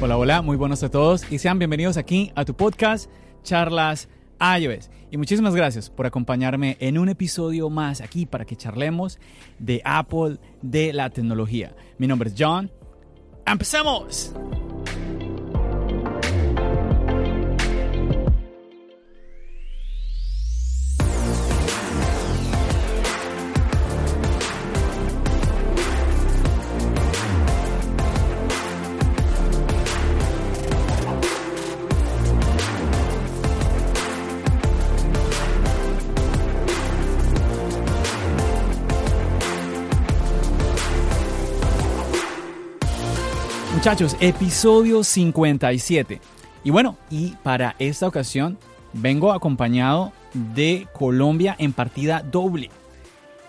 Hola, hola, muy buenos a todos y sean bienvenidos aquí a tu podcast Charlas iOS. Y muchísimas gracias por acompañarme en un episodio más aquí para que charlemos de Apple, de la tecnología. Mi nombre es John. ¡Empecemos! Muchachos, episodio 57. Y bueno, y para esta ocasión vengo acompañado de Colombia en partida doble.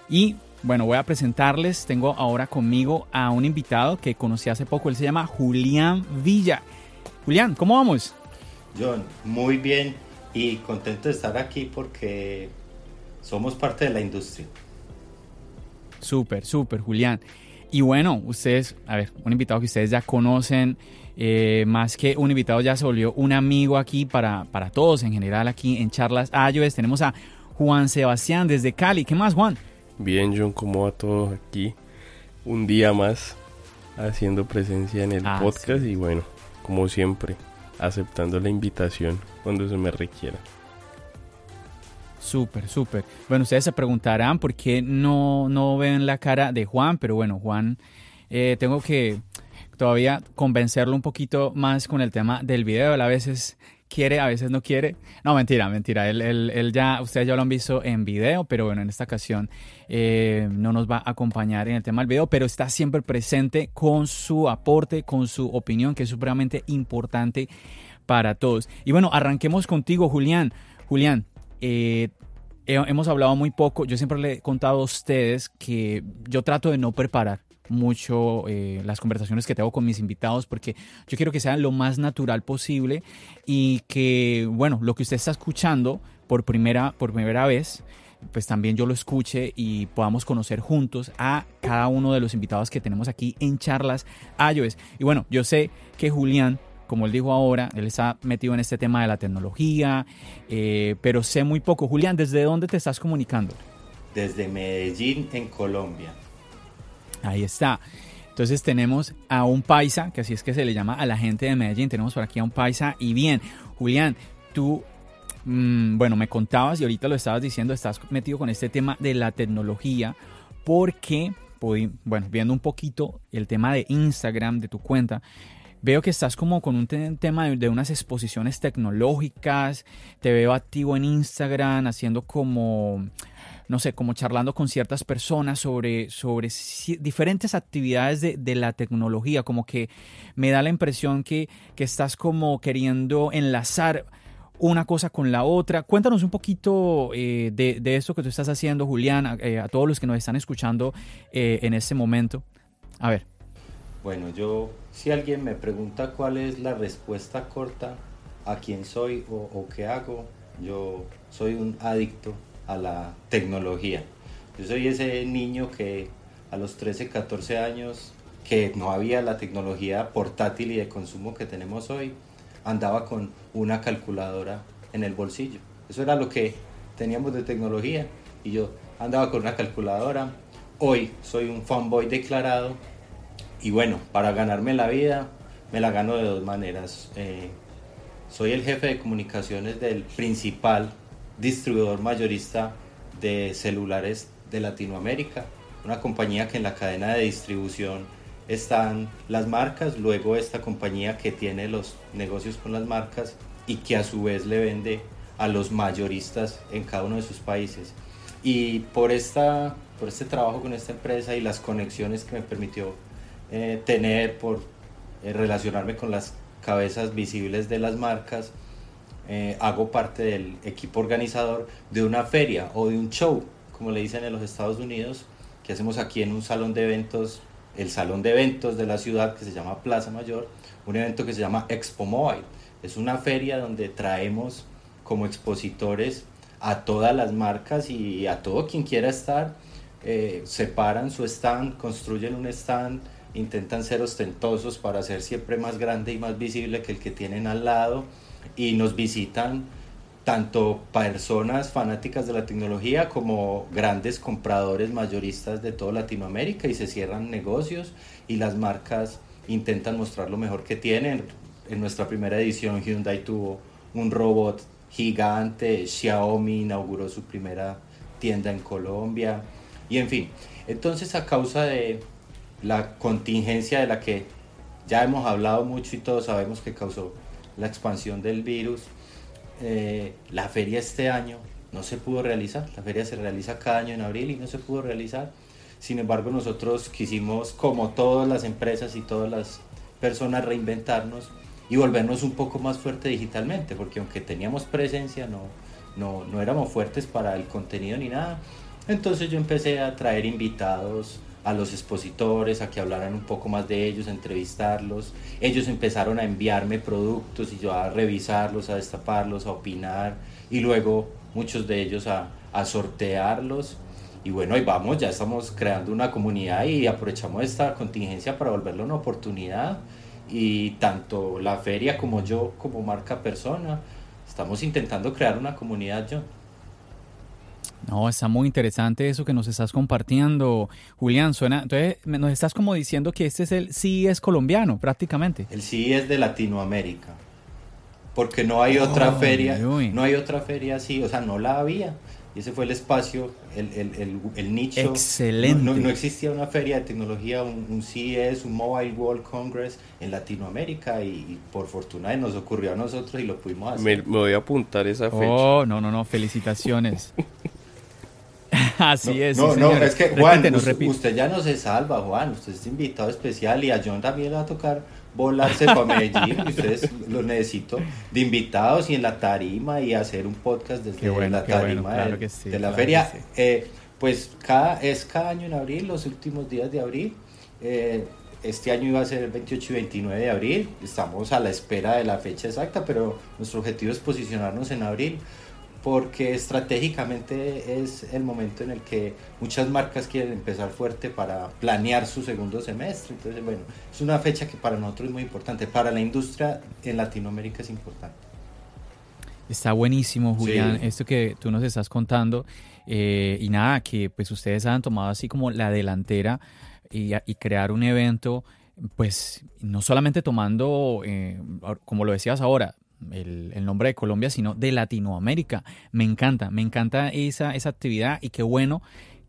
Y bueno, voy a presentarles, tengo ahora conmigo a un invitado que conocí hace poco, él se llama Julián Villa. Julián, ¿cómo vamos? John, muy bien y contento de estar aquí porque somos parte de la industria. Súper, súper, Julián. Y bueno, ustedes, a ver, un invitado que ustedes ya conocen, eh, más que un invitado ya se volvió un amigo aquí para, para todos en general aquí en Charlas iOS. Tenemos a Juan Sebastián desde Cali. ¿Qué más, Juan? Bien, John, ¿cómo va todo aquí? Un día más haciendo presencia en el Ah, podcast sí. y bueno, como siempre, aceptando la invitación cuando se me requiera. Súper, súper. Bueno, ustedes se preguntarán por qué no, no ven la cara de Juan, pero bueno, Juan, eh, tengo que todavía convencerlo un poquito más con el tema del video. Él a veces quiere, a veces no quiere. No, mentira, mentira. Él, él- ya, ustedes ya lo han visto en video, pero bueno, en esta ocasión eh, no nos va a acompañar en el tema del video, pero está siempre presente con su aporte, con su opinión, que es supremamente importante para todos. Y bueno, arranquemos contigo, Julián. Julián, eh, he- hemos hablado muy poco. Yo siempre le he contado a ustedes que yo trato de no preparar mucho eh, las conversaciones que tengo con mis invitados porque yo quiero que sean lo más natural posible y que, bueno, lo que usted está escuchando por primera, por primera vez, pues también yo lo escuche y podamos conocer juntos a cada uno de los invitados que tenemos aquí en charlas iOS. Y bueno, yo sé que Julián como él dijo ahora, él está metido en este tema de la tecnología, eh, pero sé muy poco. Julián, ¿desde dónde te estás comunicando? Desde Medellín, en Colombia. Ahí está. Entonces tenemos a un paisa, que así es que se le llama a la gente de Medellín. Tenemos por aquí a un paisa. Y bien, Julián, tú, mm, bueno, me contabas y ahorita lo estabas diciendo, estás metido con este tema de la tecnología, porque, bueno, viendo un poquito el tema de Instagram, de tu cuenta, Veo que estás como con un te- tema de, unas exposiciones tecnológicas, te veo activo en Instagram haciendo como, no sé, como charlando con ciertas personas sobre, sobre diferentes actividades de, de la tecnología, como que me da la impresión que, que estás como queriendo enlazar una cosa con la otra. Cuéntanos un poquito eh, de, de esto que tú estás haciendo, Julián, a, eh, todos los que nos están escuchando eh, en este momento. A ver. Bueno, yo, si alguien me pregunta cuál es la respuesta corta a quién soy o, o qué hago, yo soy un adicto a la tecnología. Yo soy ese niño que a los 13, 14 años, que no había la tecnología portátil y de consumo que tenemos hoy, andaba con una calculadora en el bolsillo. Eso era lo que teníamos de tecnología y yo andaba con una calculadora. Hoy soy un fanboy declarado y bueno, para ganarme la vida me la gano de dos maneras. Eh, soy el jefe de comunicaciones del principal distribuidor mayorista de celulares de Latinoamérica, una compañía que en la cadena de distribución están las marcas, luego esta compañía que tiene los negocios con las marcas y que a su vez le vende a los mayoristas en cada uno de sus países. Y por esta por este trabajo con esta empresa y las conexiones que me permitió eh, tener por eh, relacionarme con las cabezas visibles de las marcas, eh, hago parte del equipo organizador de una feria o de un show, como le dicen en los Estados Unidos, que hacemos aquí en un salón de eventos, el salón de eventos de la ciudad que se llama Plaza Mayor, un evento que se llama Expo Mobile. Es una feria donde traemos como expositores a todas las marcas y a todo quien quiera estar, eh, separan su stand, construyen un stand, intentan ser ostentosos para ser siempre más grande y más visible que el que tienen al lado y nos visitan tanto personas fanáticas de la tecnología como grandes compradores mayoristas de toda Latinoamérica y se cierran negocios y las marcas intentan mostrar lo mejor que tienen. En nuestra primera edición Hyundai tuvo un robot gigante, Xiaomi inauguró su primera tienda en Colombia y en fin. Entonces a causa de la contingencia de la que ya hemos hablado mucho y todos sabemos que causó la expansión del virus, eh, la feria este año no se pudo realizar. La feria se realiza cada año en abril y no se pudo realizar. Sin embargo, nosotros quisimos, como todas las empresas y todas las personas, reinventarnos y volvernos un poco más fuerte digitalmente, porque aunque teníamos presencia, no, no, no éramos fuertes para el contenido ni nada. Entonces yo empecé a traer invitados a los expositores, a que hablaran un poco más de ellos, entrevistarlos. Ellos empezaron a enviarme productos y yo a revisarlos, a destaparlos, a opinar y luego muchos de ellos a, a sortearlos. Y bueno, ahí vamos, ya estamos creando una comunidad y aprovechamos esta contingencia para volverlo una oportunidad y tanto la feria como yo como marca persona estamos intentando crear una comunidad yo no, está muy interesante eso que nos estás compartiendo, Julián. Suena, entonces nos estás como diciendo que este es el CES colombiano, prácticamente. El CES de Latinoamérica, porque no hay otra feria, no hay otra feria así, o sea, no la había. Y ese fue el espacio, el, el, el, nicho. Excelente. No, existía una feria de tecnología, un, CES, un Mobile World Congress en Latinoamérica y, por fortuna nos ocurrió a nosotros y lo pudimos hacer. Me, me voy a apuntar esa fecha. Oh, no, no, no, felicitaciones. Así es. No, no, es que Juan, usted, ya no se salva, Juan. Usted es invitado especial y a John también le va a tocar volarse para Medellín. ustedes lo necesito de invitados y en la tarima y hacer un podcast desde la tarima de, la feria. Eh, pues cada, es cada año en abril, los últimos días de abril. Eh, este año iba a ser el 28 y 29 de abril. Estamos a la espera de la fecha exacta, pero nuestro objetivo es posicionarnos en abril porque estratégicamente es el momento en el que muchas marcas quieren empezar fuerte para planear su segundo semestre. Entonces, bueno, es una fecha que para nosotros es muy importante, para la industria en Latinoamérica es importante. Está buenísimo, Julián, esto que tú nos estás contando. Eh, y nada, que pues ustedes han tomado así como la delantera y, y crear un evento, pues no solamente tomando, eh, como lo decías ahora, el, nombre de Colombia, sino de Latinoamérica. Me encanta, me encanta esa, esa actividad y qué bueno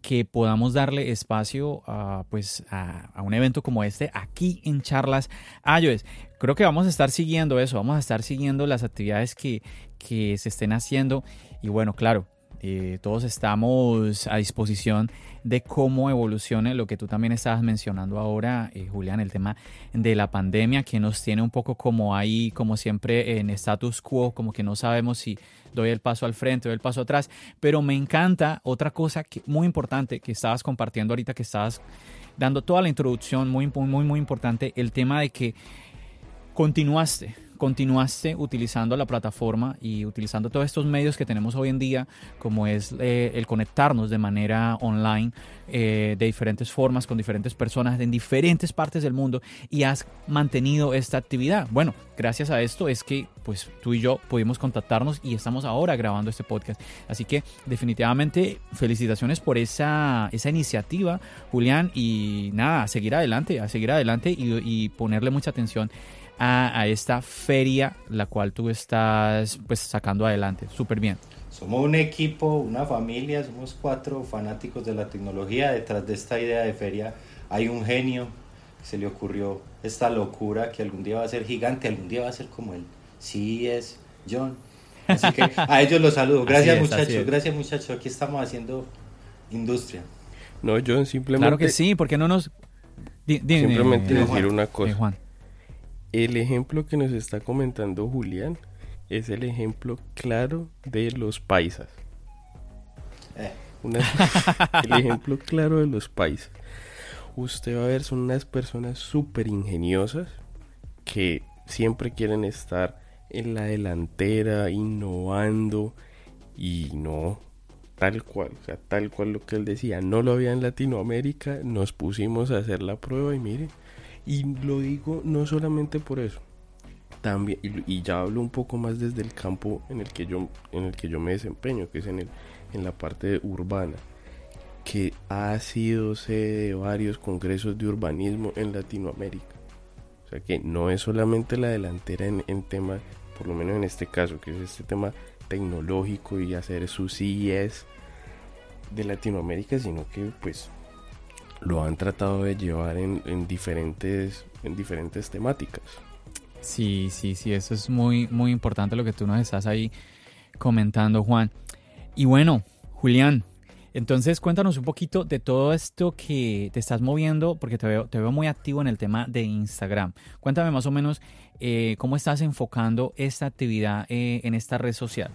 que podamos darle espacio a, pues, a, un evento como este aquí en Charlas iOS. Creo que vamos a estar siguiendo eso, vamos a estar siguiendo las actividades que, que se estén haciendo y bueno, claro, eh, todos estamos a disposición de cómo evolucione lo que tú también estabas mencionando ahora, eh, Julián, el tema de la pandemia que nos tiene un poco como ahí, como siempre en status quo, como que no sabemos si doy el paso al frente o el paso atrás, pero me encanta otra cosa que, muy importante que estabas compartiendo ahorita, que estabas dando toda la introducción, muy, muy, muy importante, el tema de que continuaste continuaste utilizando la plataforma y utilizando todos estos medios que tenemos hoy en día, como es eh, el conectarnos de manera online eh, de diferentes formas con diferentes personas en diferentes partes del mundo y has mantenido esta actividad. Bueno, gracias a esto es que pues tú y yo pudimos contactarnos y estamos ahora grabando este podcast. Así que definitivamente felicitaciones por esa, esa iniciativa, Julián, y nada, a seguir adelante, a seguir adelante y, ponerle mucha atención a, esta feria la cual tú estás pues sacando adelante. Súper bien. Somos un equipo, una familia, somos cuatro fanáticos de la tecnología. Detrás de esta idea de feria hay un genio se le ocurrió esta locura que algún día va a ser gigante, algún día va a ser como él. Sí es John. Así que a ellos los saludo. Gracias muchachos, gracias muchachos. Aquí estamos haciendo industria. No, yo simplemente... Claro que sí, porque no nos... simplemente decir una cosa. Juan. El ejemplo que nos está comentando Julián es el ejemplo claro de los paisas. Eh. el ejemplo claro de los paisas. Usted va a ver, son unas personas súper ingeniosas que siempre quieren estar en la delantera, innovando y no, tal cual, o sea, tal cual lo que él decía, no lo había en Latinoamérica, nos pusimos a hacer la prueba y mire, y lo digo no solamente por eso, también, y, ya hablo un poco más desde el campo en el que yo, en el que yo me desempeño, que es en, el, en la parte urbana, que ha sido sede de varios congresos de urbanismo en Latinoamérica. O sea que no es solamente la delantera en, en tema, por lo menos en este caso, que es este tema tecnológico y hacer sus CES de Latinoamérica, sino que pues lo han tratado de llevar en, en, diferentes, en diferentes temáticas. Sí, sí, sí, eso es muy, muy importante lo que tú nos estás ahí comentando, Juan. Y bueno, Julián, entonces cuéntanos un poquito de todo esto que te estás moviendo, porque te veo, muy activo en el tema de Instagram. Cuéntame más o menos eh, cómo estás enfocando esta actividad eh, en esta red social.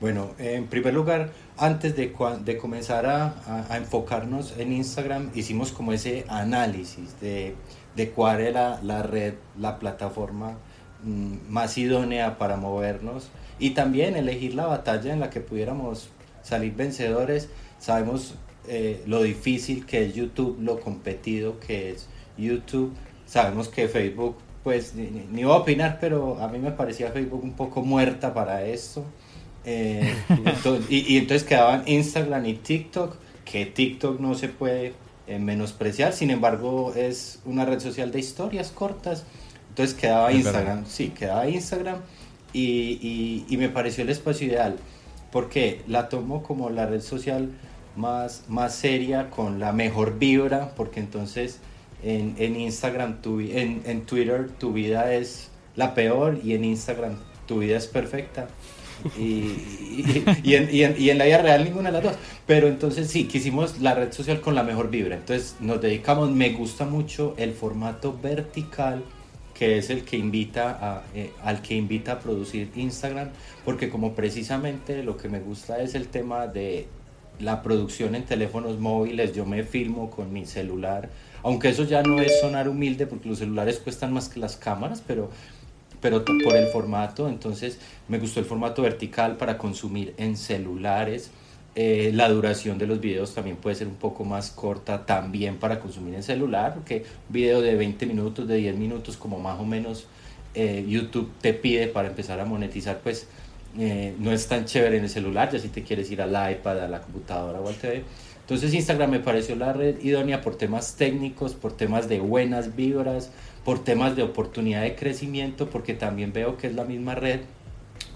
Bueno, en primer lugar, antes de, de comenzar a, enfocarnos en Instagram, hicimos como ese análisis de, de cuál era la red, la plataforma mm, más idónea para movernos y también elegir la batalla en la que pudiéramos salir vencedores. Sabemos eh, lo difícil que es YouTube, lo competido que es YouTube. Sabemos que Facebook, pues ni, ni voy a opinar, pero a mí me parecía Facebook un poco muerta para esto. Eh, y, entonces quedaban Instagram y TikTok, que TikTok no se puede eh, menospreciar, sin embargo es una red social de historias cortas. Entonces quedaba Instagram, sí, quedaba Instagram y, y, me pareció el espacio ideal, porque la tomo como la red social más, más seria, con la mejor vibra, porque entonces en, en Instagram, tu, en, en Twitter tu vida es la peor y en Instagram tu vida es perfecta y, y, en, y, en, y, en, la vida real ninguna de las dos. Pero entonces sí, quisimos la red social con la mejor vibra. Entonces nos dedicamos, me gusta mucho el formato vertical que es el que invita a, eh, al que invita a producir Instagram, porque como precisamente lo que me gusta es el tema de la producción en teléfonos móviles, yo me filmo con mi celular, aunque eso ya no es sonar humilde porque los celulares cuestan más que las cámaras, pero pero por el formato, entonces me gustó el formato vertical para consumir en celulares. Eh, la duración de los videos también puede ser un poco más corta también para consumir en celular, porque un video de 20 minutos, de 10 minutos, como más o menos eh, YouTube te pide para empezar a monetizar, pues eh, no es tan chévere en el celular, ya si te quieres ir al iPad, a la computadora o al TV. Entonces Instagram me pareció la red idónea por temas técnicos, por temas de buenas vibras, por temas de oportunidad de crecimiento, porque también veo que es la misma red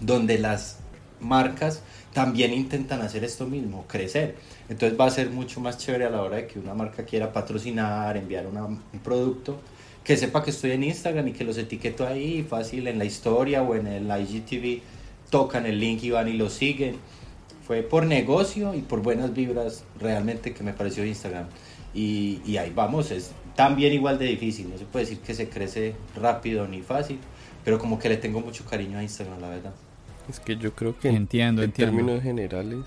donde las marcas también intentan hacer esto mismo, crecer. Entonces va a ser mucho más chévere a la hora de que una marca quiera patrocinar, enviar un producto, que sepa que estoy en Instagram y que los etiqueto ahí fácil en la historia o en el IGTV, tocan el link y van y lo siguen. Fue por negocio y por buenas vibras realmente que me pareció Instagram. Y, y ahí vamos, es también igual de difícil. No se puede decir que se crece rápido ni fácil, pero como que le tengo mucho cariño a Instagram, la verdad. Es que yo creo que entiendo, en términos generales,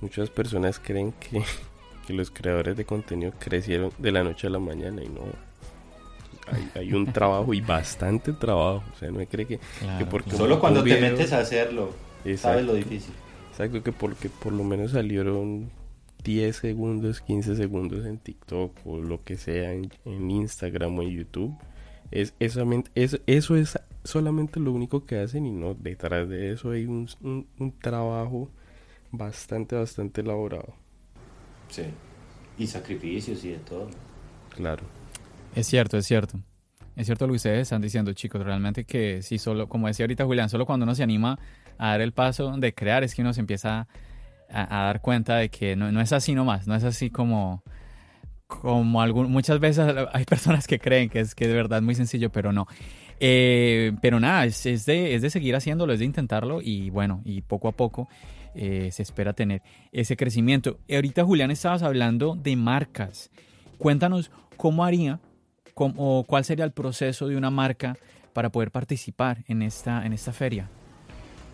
muchas personas creen que, que, los creadores de contenido crecieron de la noche a la mañana y no. Hay, hay un trabajo y bastante trabajo. O sea, no me cree que, porque Solo cuando te metes a hacerlo, sabes lo difícil. Exacto, que porque por lo menos salieron 10 segundos, 15 segundos en TikTok o lo que sea en, Instagram o en YouTube. Es, eso, eso es solamente lo único que hacen y no, detrás de eso hay un, un, trabajo bastante, bastante elaborado. Sí, y sacrificios y de todo. Claro. Es cierto, es cierto. Es cierto lo que ustedes están diciendo, chicos. Realmente que sí, solo, como decía ahorita Julián, solo cuando uno se anima a dar el paso de crear es que uno se empieza a, dar cuenta de que no, no, es así nomás, no es así como, como algún, muchas veces hay personas que creen que es que de verdad es muy sencillo, pero no. Eh, pero nada, es, de, es de seguir haciéndolo, es de intentarlo y bueno, y poco a poco eh, se espera tener ese crecimiento. Ahorita Julián estabas hablando de marcas. Cuéntanos cómo haría o cuál sería el proceso de una marca para poder participar en esta, en esta feria.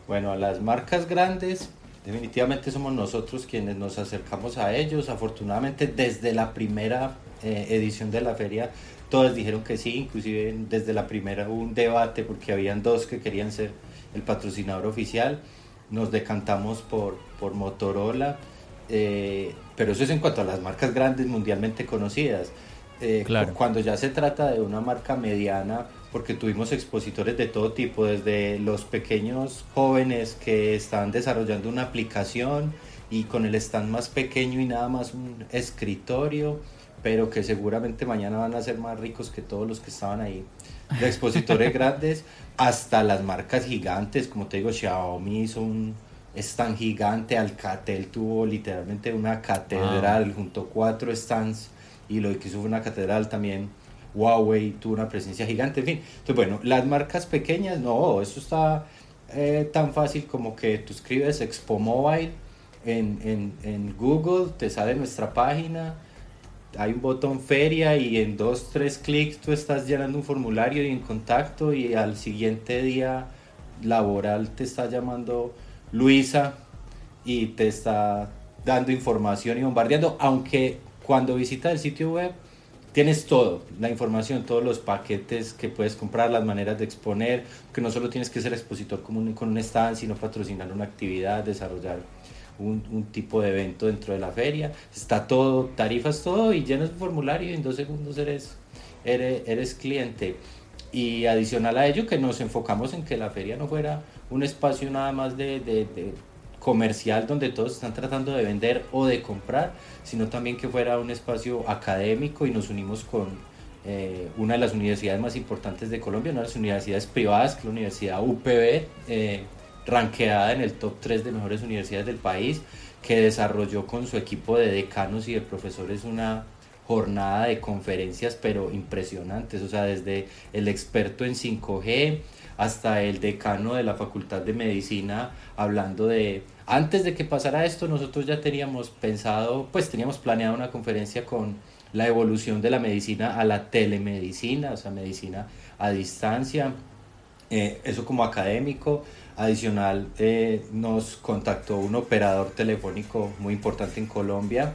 Bueno, las marcas grandes definitivamente somos nosotros quienes nos acercamos a ellos. Afortunadamente desde la primera eh, edición de la feria todos dijeron que sí, inclusive desde la primera hubo un debate porque habían dos que querían ser el patrocinador oficial. Nos decantamos por, por Motorola, eh, pero eso es en cuanto a las marcas grandes mundialmente conocidas. Eh, claro. Cuando ya se trata de una marca mediana, porque tuvimos expositores de todo tipo, desde los pequeños jóvenes que están desarrollando una aplicación y con el stand más pequeño y nada más un escritorio, pero que seguramente mañana van a ser más ricos que todos los que estaban ahí, de expositores grandes, hasta las marcas gigantes, como te digo, Xiaomi hizo un stand gigante, Alcatel tuvo literalmente una catedral junto a cuatro stands y lo que hizo fue una catedral también. Huawei tuvo una presencia gigante, en fin. Entonces, bueno, las marcas pequeñas, no, eso está eh, tan fácil como que tú escribes Expo Mobile en, en, en Google, te sale nuestra página, hay un botón feria y en dos, tres clics tú estás llenando un formulario y en contacto y al siguiente día laboral te está llamando Luisa y te está dando información y bombardeando, aunque cuando visitas el sitio web tienes todo, la información, todos los paquetes que puedes comprar, las maneras de exponer, que no solo tienes que ser expositor con un stand, sino patrocinar una actividad, desarrollar un, tipo de evento dentro de la feria. Está todo, tarifas, todo, y llenas un formulario y en dos segundos eres, eres, cliente. Y adicional a ello, que nos enfocamos en que la feria no fuera un espacio nada más de, de comercial donde todos están tratando de vender o de comprar, sino también que fuera un espacio académico y nos unimos con eh, una de las universidades más importantes de Colombia, una de las universidades privadas, que es la Universidad UPB, eh, ranqueada en el top 3 de mejores universidades del país, que desarrolló con su equipo de decanos y de profesores una jornada de conferencias, pero impresionantes, o sea, desde el experto en 5G hasta el decano de la Facultad de Medicina hablando de, antes de que pasara esto, nosotros ya teníamos pensado, pues teníamos planeado una conferencia con la evolución de la medicina a la telemedicina, o sea, medicina a distancia, eh, eso como académico, Adicional, eh, nos contactó un operador telefónico muy importante en Colombia,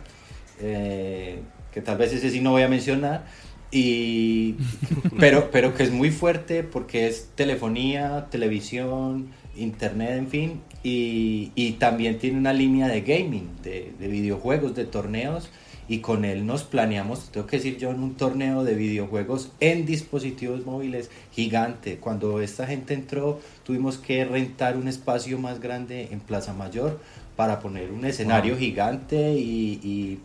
eh, que tal vez ese sí no voy a mencionar, y, pero, pero que es muy fuerte porque es telefonía, televisión, internet, en fin, y, y también tiene una línea de gaming, de, de videojuegos, de torneos y con él nos planeamos, tengo que decir yo, en un torneo de videojuegos en dispositivos móviles gigante. Cuando esta gente entró, tuvimos que rentar un espacio más grande en Plaza Mayor para poner un escenario gigante y, y,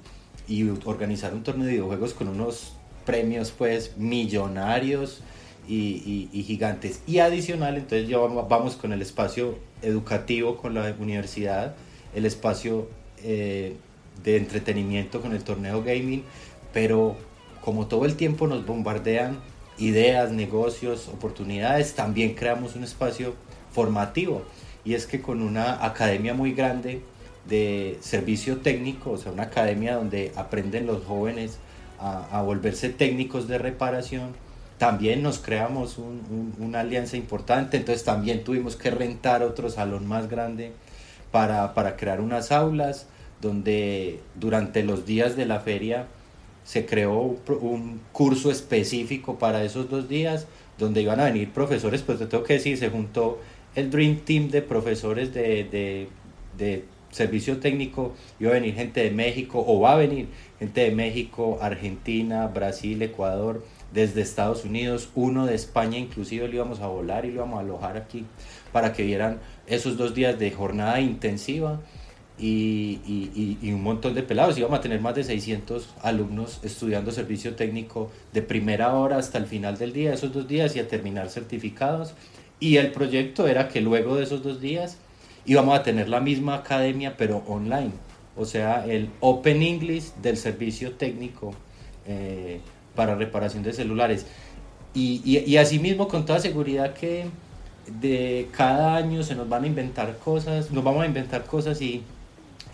organizar un torneo de videojuegos con unos premios pues millonarios y, y, gigantes. Y adicional, entonces ya vamos con el espacio educativo con la universidad, el espacio... Eh, de entretenimiento con el torneo gaming, pero como todo el tiempo nos bombardean ideas, negocios, oportunidades, también creamos un espacio formativo. Y es que con una academia muy grande de servicio técnico, o sea, una academia donde aprenden los jóvenes a, volverse técnicos de reparación, también nos creamos una alianza importante, entonces también tuvimos que rentar otro salón más grande para, para crear unas aulas donde durante los días de la feria se creó un curso específico para esos dos días, donde iban a venir profesores, pues te tengo que decir, se juntó el Dream Team de profesores de, de, servicio técnico, iba a venir gente de México, o va a venir gente de México, Argentina, Brasil, Ecuador, desde Estados Unidos, uno de España, inclusive lo íbamos a volar y lo íbamos a alojar aquí para que vieran esos dos días de jornada intensiva y, y, un montón de pelados. Íbamos a tener más de 600 alumnos estudiando servicio técnico de primera hora hasta el final del día, esos dos días, y a terminar certificados. Y el proyecto era que luego de esos dos días íbamos a tener la misma academia, pero online. O sea, el Open English del servicio técnico eh, para reparación de celulares. Y, y, y asimismo, con toda seguridad que de cada año se nos van a inventar cosas, nos vamos a inventar cosas y,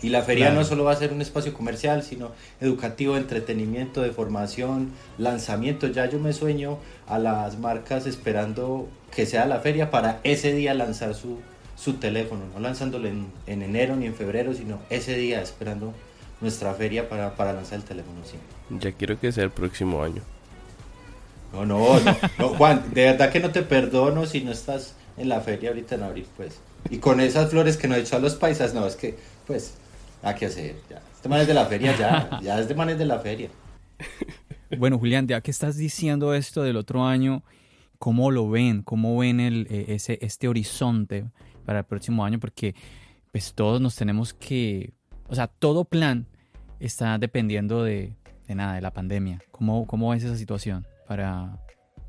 y la feria no solo va a ser un espacio comercial, sino educativo, entretenimiento, de formación, lanzamiento. Ya yo me sueño a las marcas esperando que sea la feria para ese día lanzar su, su teléfono, no lanzándolo en, en, enero ni en febrero, sino ese día esperando nuestra feria para, para lanzar el teléfono. Sí. Ya quiero que sea el próximo año. No, no, no, Juan, de verdad que no te perdono si no estás en la feria ahorita en abril, pues. Y con esas flores que nos echó a los paisas, no, es que, pues, hay que hacer, ya. Este man es de la feria, ya, ya este man es de la feria. Bueno, Julián, ya que estás diciendo esto del otro año, ¿cómo lo ven? ¿Cómo ven el, eh, ese, este horizonte para el próximo año? Porque, pues, todos nos tenemos que, o sea, todo plan está dependiendo de, de nada, de la pandemia. ¿Cómo, cómo ves esa situación? para,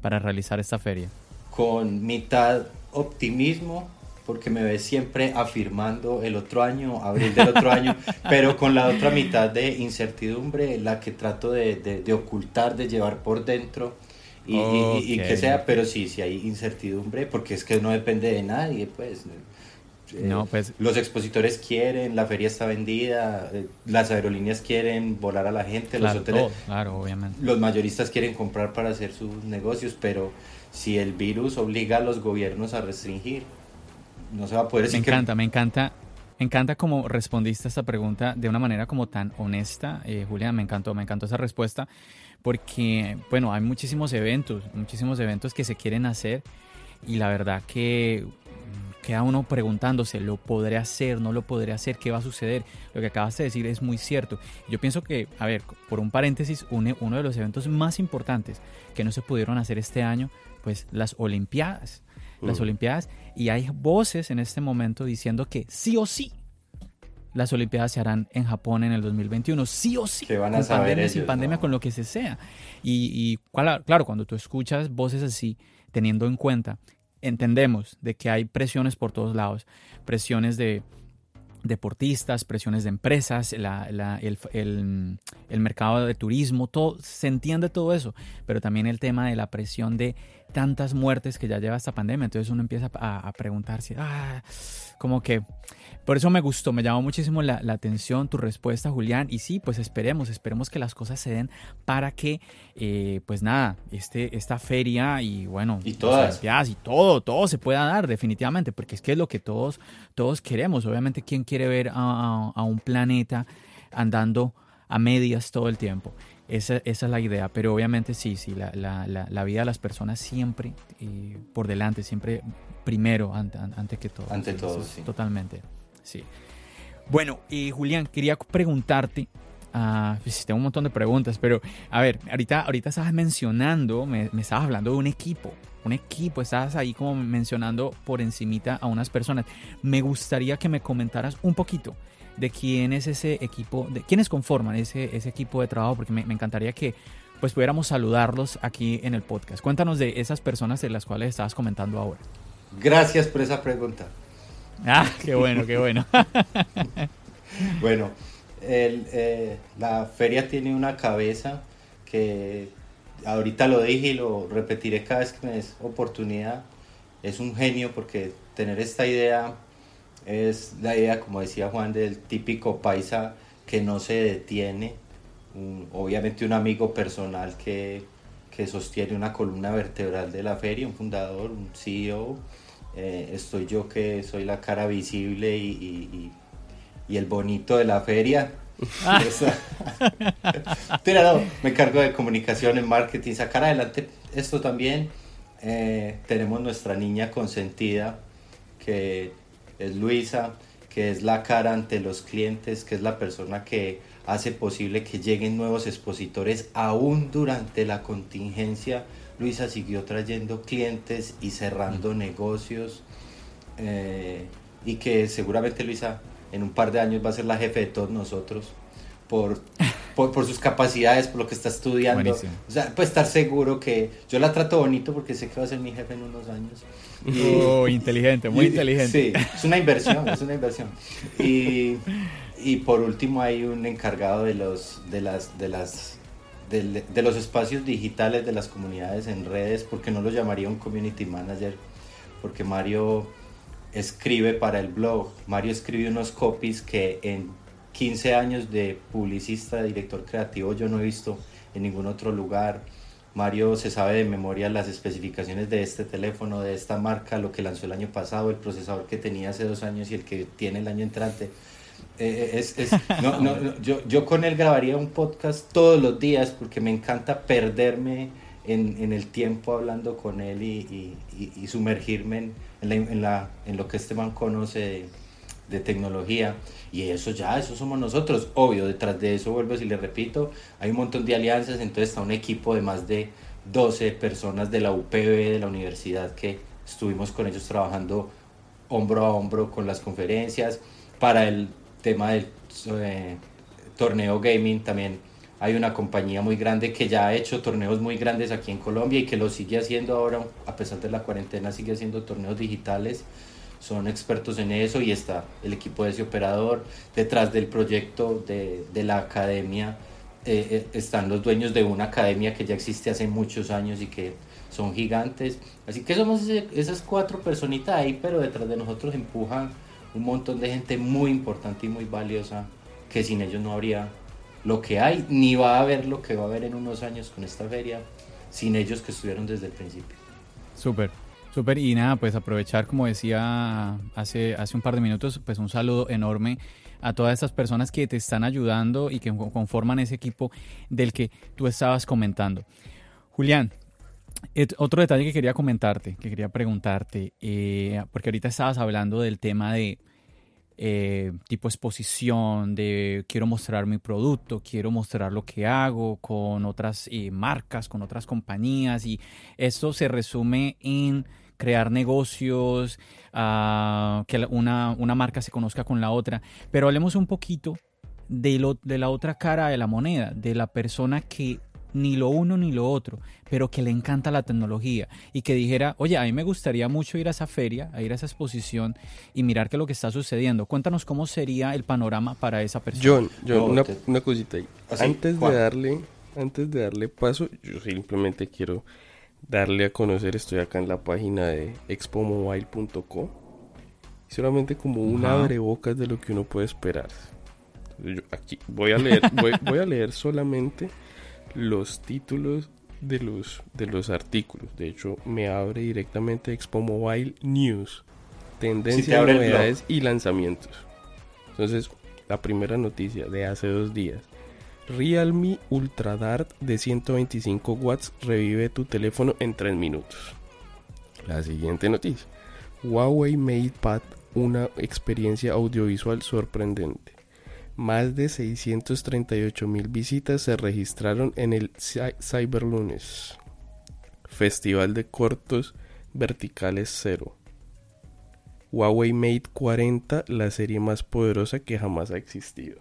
para realizar esta feria? Con mitad optimismo, porque me ves siempre afirmando el otro año, abril del otro año, pero con la otra mitad de incertidumbre, la que trato de, de, ocultar, de llevar por dentro. Y, y, que sea, pero sí, sí hay incertidumbre, porque es que no depende de nadie, pues. No, eh, pues... Los expositores quieren, la feria está vendida, eh, las aerolíneas quieren volar a la gente, los hoteles, claro, obviamente. los mayoristas quieren comprar para hacer sus negocios, pero si el virus obliga a los gobiernos a restringir, no se va a poder... Me encanta, me encanta, me encanta cómo respondiste a esta pregunta de una manera como tan honesta, eh, Julia, me encantó, me encantó esa respuesta, porque, bueno, hay muchísimos eventos, muchísimos eventos que se quieren hacer y la verdad que queda uno preguntándose, ¿lo podré hacer? ¿No lo podré hacer? ¿Qué va a suceder? Lo que acabas de decir es muy cierto. Yo pienso que, a ver, por un paréntesis, uno de los eventos más importantes que no se pudieron hacer este año, pues las Olimpiadas. Las mm. Olimpiadas. Y hay voces en este momento diciendo que sí o sí las Olimpiadas se harán en Japón en el 2021, sí o sí, van a con pandemia, sin pandemia, con lo que se sea. Y, y claro, cuando tú escuchas voces así, teniendo en cuenta entendemos de que hay presiones por todos lados, presiones de deportistas, presiones de empresas, el, mercado de turismo, todo, se entiende todo eso, pero también el tema de la presión de tantas muertes que ya lleva esta pandemia, entonces uno empieza a, preguntarse, ah, como que por eso me gustó, me llamó muchísimo la, atención tu respuesta, Julián. Y sí, pues esperemos, esperemos que las cosas se den para que, eh, pues nada, este, esta feria y bueno, y todas. y todo, todo se pueda dar definitivamente, porque es que es lo que todos, todos queremos. Obviamente, ¿quién quiere ver a, un planeta andando a medias todo el tiempo? Esa, esa, es la idea, pero obviamente sí, sí, la, la, vida de las personas siempre eh, por delante, siempre primero, ante, que todo. Ante todo, sí. Totalmente. Sí. Bueno, y Julián, quería preguntarte, uh, tengo un montón de preguntas, pero a ver, ahorita, ahorita estabas mencionando, me, estabas hablando de un equipo, un equipo, estabas ahí como mencionando por encimita a unas personas. Me gustaría que me comentaras un poquito de quién es ese equipo, de quiénes conforman ese, ese equipo de trabajo, porque me, me encantaría que pues pudiéramos saludarlos aquí en el podcast. Cuéntanos de esas personas de las cuales estabas comentando ahora. Gracias por esa pregunta. Ah, qué bueno, qué bueno. bueno, eh, la feria tiene una cabeza que ahorita lo dije y lo repetiré cada vez que me des oportunidad. Es un genio porque tener esta idea es la idea, como decía Juan, del típico paisa que no se detiene. obviamente un amigo personal que, que sostiene una columna vertebral de la feria, un fundador, un CEO eh, estoy yo que soy la cara visible y, el bonito de la feria. Ah. me encargo de comunicación, en marketing, sacar adelante esto también. Eh, tenemos nuestra niña consentida, que es Luisa, que es la cara ante los clientes, que es la persona que hace posible que lleguen nuevos expositores aún durante la contingencia Luisa siguió trayendo clientes y cerrando negocios eh, y que seguramente Luisa en un par de años va a ser la jefe de todos nosotros por, por, sus capacidades, por lo que está estudiando. O sea, puede estar seguro que yo la trato bonito porque sé que va a ser mi jefe en unos años. Oh, inteligente, muy inteligente. Sí, es una inversión, es una inversión. Y, y por último hay un encargado de los de las de las de, los espacios digitales de las comunidades en redes, porque no lo llamaría un community manager, porque Mario escribe para el blog. Mario escribe unos copies que en 15 años de publicista, director creativo, yo no he visto en ningún otro lugar. Mario se sabe de memoria las especificaciones de este teléfono, de esta marca, lo que lanzó el año pasado, el procesador que tenía hace dos años y el que tiene el año entrante. Eh, eh, es, no, no, yo, yo con él grabaría un podcast todos los días porque me encanta perderme en, en el tiempo hablando con él y, y, y sumergirme en, en, la, en, lo que este man conoce de, de, tecnología. Y eso ya, eso somos nosotros. Obvio, detrás de eso, vuelvo y le repito, hay un montón de alianzas, entonces está un equipo de más de 12 personas de la UPB, de la universidad, que estuvimos con ellos trabajando hombro a hombro con las conferencias. Para el tema del eh, torneo gaming también hay una compañía muy grande que ya ha hecho torneos muy grandes aquí en Colombia y que lo sigue haciendo ahora, a pesar de la cuarentena, sigue haciendo torneos digitales. Son expertos en eso y está el equipo de ese operador. Detrás del proyecto de, de la academia eh, eh, están los dueños de una academia que ya existe hace muchos años y que son gigantes. Así que somos esas cuatro personitas ahí, pero detrás de nosotros empujan un montón de gente muy importante y muy valiosa que sin ellos no habría lo que hay, ni va a haber lo que va a haber en unos años con esta feria, sin ellos que estuvieron desde el principio. Súper, súper. Y nada, pues aprovechar, como decía hace, hace un par de minutos, pues un saludo enorme a todas estas personas que te están ayudando y que conforman ese equipo del que tú estabas comentando. Julián, otro detalle que quería comentarte, que quería preguntarte, eh, porque ahorita estabas hablando del tema de eh, tipo exposición, de quiero mostrar mi producto, quiero mostrar lo que hago con otras eh, marcas, con otras compañías y esto se resume en crear negocios, uh, que una, una, marca se conozca con la otra, pero hablemos un poquito de, lo, de la otra cara de la moneda, de la persona que ni lo uno ni lo otro, pero que le encanta la tecnología y que dijera, oye, a mí me gustaría mucho ir a esa feria, a ir a esa exposición y mirar qué es lo que está sucediendo. Cuéntanos cómo sería el panorama para esa persona. John, una, una, cosita ahí. ¿Ah, antes de darle, antes de darle paso, yo simplemente quiero darle a conocer, estoy acá en la página de expomobile.co, solamente como un abrebocas de lo que uno puede esperar. Yo aquí voy a leer, voy a leer solamente los títulos de los, de los artículos. De hecho, me abre directamente Expo Mobile News, tendencias, novedades y lanzamientos. Entonces, la primera noticia de hace dos días. Realme Ultra Dart de 125 watts revive tu teléfono en 3 minutos. La siguiente noticia. Huawei MatePad, una experiencia audiovisual sorprendente. Más de 638 mil visitas se registraron en el Cyberlunes, Festival de Cortos Verticales Cero. Huawei Mate 40, la serie más poderosa que jamás ha existido.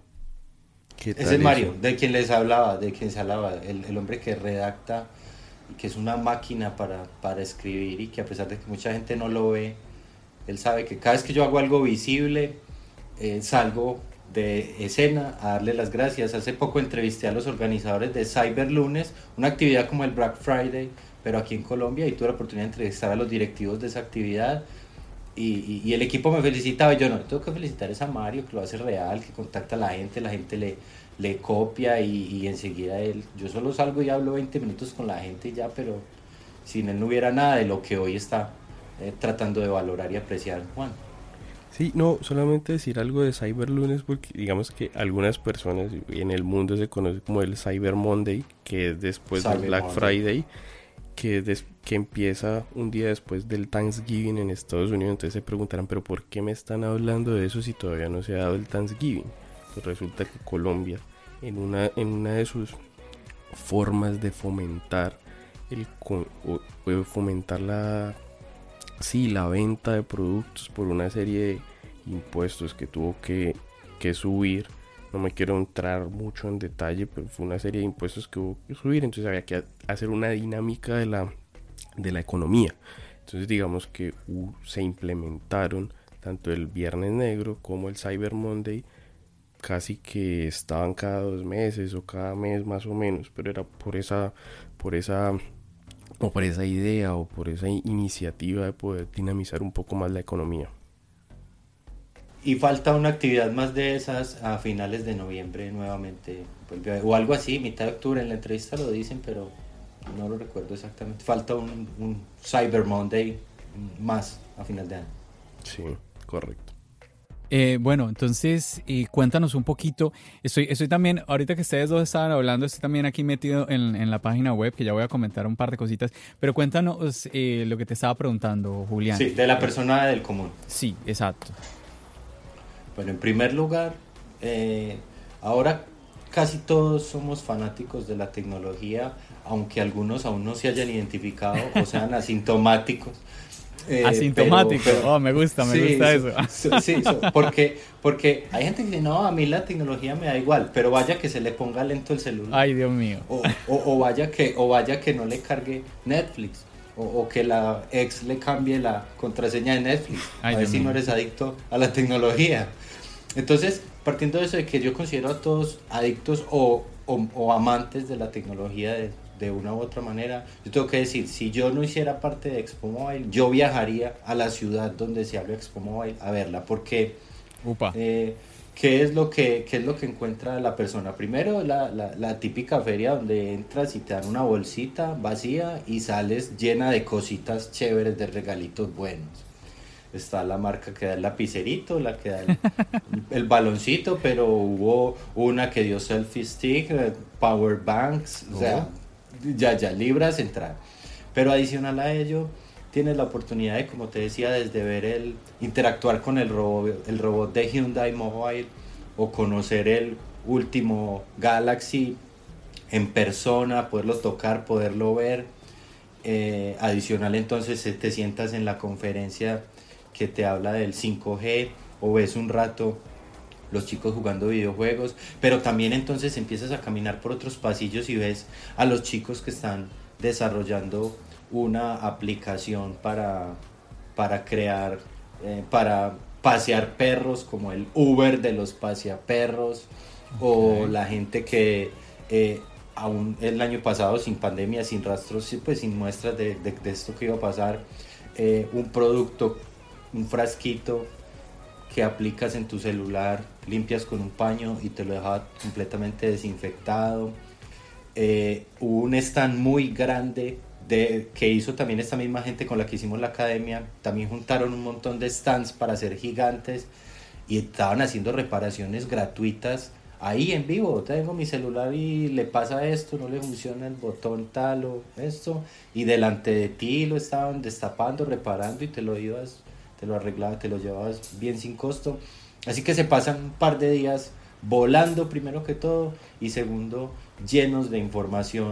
es el Mario, de quien les hablaba, de quien se hablaba, el, hombre que redacta y que es una máquina para, para escribir y que a pesar de que mucha gente no lo ve, él sabe que cada vez que yo hago algo visible, eh, salgo de escena a darle las gracias. Hace poco entrevisté a los organizadores de Cyber Lunes, una actividad como el Black Friday, pero aquí en Colombia, y tuve la oportunidad de entrevistar a los directivos de esa actividad. Y, el equipo me felicitaba. Yo no, tengo que felicitar a Mario, que lo hace real, que contacta a la gente, la gente le, le copia y, y enseguida él. Yo solo salgo y hablo 20 minutos con la gente ya, pero sin él no hubiera nada de lo que hoy está eh, tratando de valorar y apreciar Juan. Sí, no, solamente decir algo de Cyber Lunes porque digamos que algunas personas en el mundo se conoce como el Cyber Monday, que es después del Black Friday, que, que empieza un día después del Thanksgiving en Estados Unidos. Entonces se preguntarán, pero ¿por qué me están hablando de eso si todavía no se ha dado el Thanksgiving? Pues resulta que Colombia, en una, en una de sus formas de fomentar el fomentar la sí, la venta de productos por una serie de impuestos que tuvo que, subir. No me quiero entrar mucho en detalle, pero fue una serie de impuestos que hubo que subir, entonces había que hacer una dinámica de la, de la economía. Entonces digamos que se implementaron tanto el Viernes Negro como el Cyber Monday, casi que estaban cada dos meses o cada mes más o menos, pero era por esa, por esa o por esa idea o por esa iniciativa de poder dinamizar un poco más la economía. Y falta una actividad más de esas a finales de noviembre nuevamente, o algo así, mitad de octubre, en la entrevista lo dicen, pero no lo recuerdo exactamente. Falta un, un Cyber Monday más a final de año. Sí, correcto. Eh, bueno, entonces cuéntanos un poquito. Estoy, estoy también, ahorita que ustedes dos estaban hablando, estoy también aquí metido en, en la página web, que ya voy a comentar un par de cositas, pero cuéntanos eh, lo que te estaba preguntando, Julián. Sí, de la persona del común. Sí, exacto. Bueno, en primer lugar, eh, ahora casi todos somos fanáticos de la tecnología, aunque algunos aún no se hayan identificado o sean asintomáticos. Eh, Asintomático, oh, me gusta, me gusta eso. Sí, porque, porque hay gente que dice, no, a mí la tecnología me da igual, pero vaya que se le ponga lento el celular. Ay, Dios mío. O, o, vaya, que, o vaya que no le cargue Netflix, o, que la ex le cambie la contraseña de Netflix, a ver si no eres adicto a la tecnología. Entonces, partiendo de eso de que yo considero a todos adictos o, o amantes de la tecnología de de una u otra manera. Yo tengo que decir, si yo no hiciera parte de Expo Mobile, yo viajaría a la ciudad donde se habla Expo Mobile a verla, porque eh, ¿qué, es lo que, ¿qué es lo que encuentra la persona? Primero, la, la, la, típica feria donde entras y te dan una bolsita vacía y sales llena de cositas chéveres, de regalitos buenos. Está la marca que da el lapicerito, la que da el, baloncito, pero hubo una que dio selfie stick, eh, power banks, o sea, oh ya, ya, libras entrar. Pero adicional a ello, tienes la oportunidad de, como te decía, desde ver el, interactuar con el robot, el robot de Hyundai Mobile o conocer el último Galaxy en persona, poderlo tocar, poderlo ver. Eh, adicional entonces te sientas en la conferencia que te habla del 5G o ves un rato los chicos jugando videojuegos, pero también entonces empiezas a caminar por otros pasillos y ves a los chicos que están desarrollando una aplicación para, para crear, eh, para pasear perros, como el Uber de los paseaperros, o la gente que eh, aún el año pasado sin pandemia, sin rastros, pues sin muestras de, esto que iba a pasar, eh, un producto, un frasquito que aplicas en tu celular, limpias con un paño y te lo deja completamente desinfectado. Eh, hubo un stand muy grande de, que hizo también esta misma gente con la que hicimos la academia. También juntaron un montón de stands para ser gigantes y estaban haciendo reparaciones gratuitas ahí en vivo. Tengo mi celular y le pasa esto, no le funciona el botón tal o esto. Y delante de ti lo estaban destapando, reparando y te lo ibas te lo arreglabas, te lo llevabas bien sin costo. Así que se pasan un par de días volando primero que todo y segundo llenos de información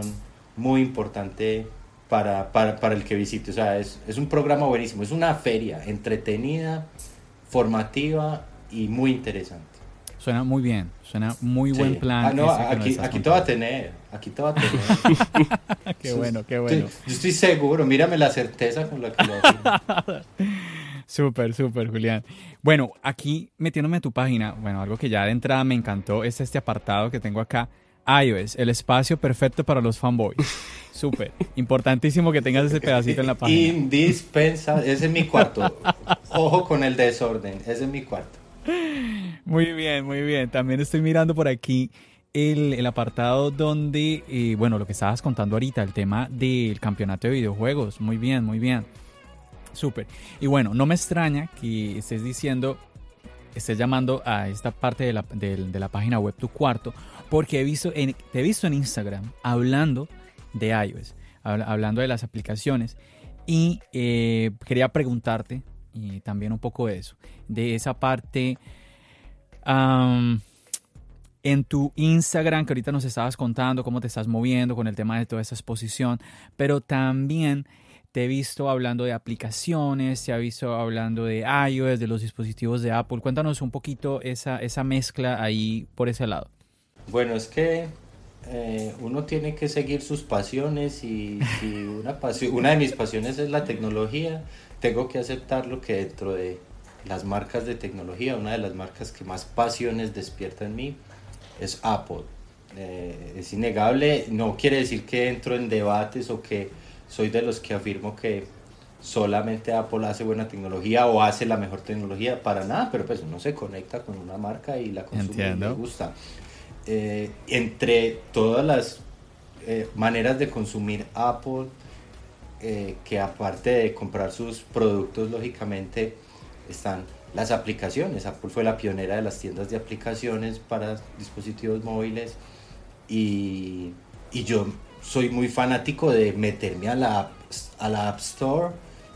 muy importante para, para, el que visite. O sea, es, es, un programa buenísimo, es una feria entretenida, formativa y muy interesante. Suena muy bien, suena muy buen plan. Ah, no, aquí, aquí te va a tener, aquí te va a tener. qué bueno, qué bueno. yo estoy seguro, mírame la certeza con la que lo Súper, súper, Julián. Bueno, aquí metiéndome a tu página, bueno, algo que ya de entrada me encantó es este apartado que tengo acá. iOS, el espacio perfecto para los fanboys. Súper. Importantísimo que tengas ese pedacito en la página. Indispensable. Ese es mi cuarto. Ojo con el desorden. Ese es mi cuarto. Muy bien, muy bien. También estoy mirando por aquí el, el apartado donde, eh, bueno, lo que estabas contando ahorita, el tema del campeonato de videojuegos. Muy bien, muy bien. Súper. Y bueno, no me extraña que estés diciendo, estés llamando a esta parte de la, de, la página web tu cuarto, porque he visto te he visto en Instagram hablando de iOS, hablando de las aplicaciones. Y eh, quería preguntarte también un poco de eso, de esa parte en tu Instagram, que ahorita nos estabas contando cómo te estás moviendo con el tema de toda esa exposición, pero también te he visto hablando de aplicaciones, te he visto hablando de iOS, de los dispositivos de Apple. Cuéntanos un poquito esa, esa mezcla ahí por ese lado. Bueno, es que eh, uno tiene que seguir sus pasiones y si una, una de mis pasiones es la tecnología, tengo que aceptar lo que dentro de las marcas de tecnología, una de las marcas que más pasiones despierta en mí es Apple. Eh, es innegable, no quiere decir que entro en debates o que soy de los que afirmo que solamente Apple hace buena tecnología o hace la mejor tecnología, para nada, pero pues uno se conecta con una marca y la consume y le gusta. Eh, entre todas las eh, maneras de consumir Apple, eh, que aparte de comprar sus productos, lógicamente, están las aplicaciones. Apple fue la pionera de las tiendas de aplicaciones para dispositivos móviles y, y yo soy muy fanático de meterme a la, a la App Store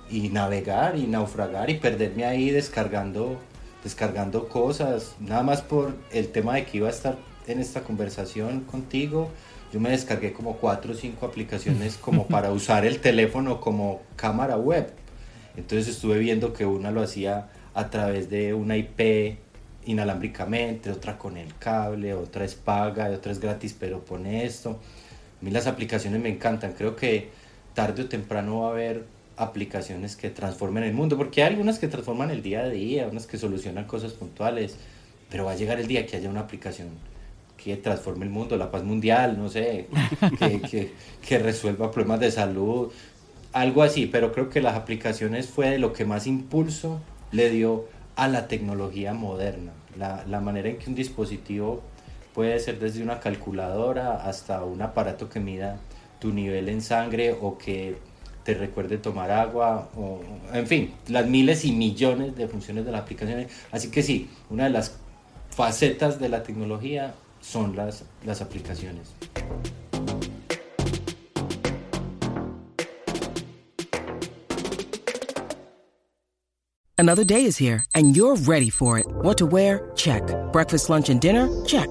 y navegar y naufragar y perderme ahí descargando, descargando cosas, nada más por el tema de que iba a estar en esta conversación contigo. Yo me descargué como cuatro o cinco aplicaciones como para usar el teléfono como cámara web. Entonces estuve viendo que una lo hacía a través de una IP inalámbricamente, otra con el cable, otra es paga, otra es gratis, pero pone esto. A mí las aplicaciones me encantan, creo que tarde o temprano va a haber aplicaciones que transformen el mundo, porque hay algunas que transforman el día a día, unas que solucionan cosas puntuales, pero va a llegar el día que haya una aplicación que transforme el mundo, la paz mundial, no sé, que, que, que resuelva problemas de salud, algo así, pero creo que las aplicaciones fue lo que más impulso le dio a la tecnología moderna, la, la manera en que un dispositivo puede ser desde una calculadora hasta un aparato que mida tu nivel en sangre o que te recuerde tomar agua, o, en fin, las miles y millones de funciones de las aplicaciones. Así que sí, una de las facetas de la tecnología son las, las aplicaciones. Another day is here and you're ready for it. What to wear? Check. Breakfast, lunch, and dinner? Check.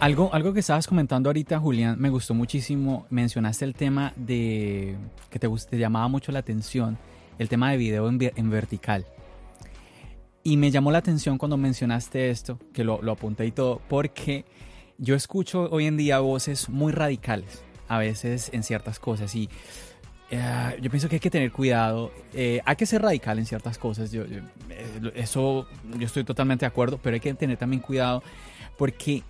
Algo, algo que estabas comentando ahorita, Julián, me gustó muchísimo. Mencionaste el tema de que te, te llamaba mucho la atención el tema de video en, vertical. Y me llamó la atención cuando mencionaste esto, que lo, lo apunté y todo, porque yo escucho hoy en día voces muy radicales, a veces en ciertas cosas, y eh, yo pienso que hay que tener cuidado, eh, hay que ser radical en ciertas cosas, yo, eh, eso yo estoy totalmente de acuerdo, pero hay que tener también cuidado porque,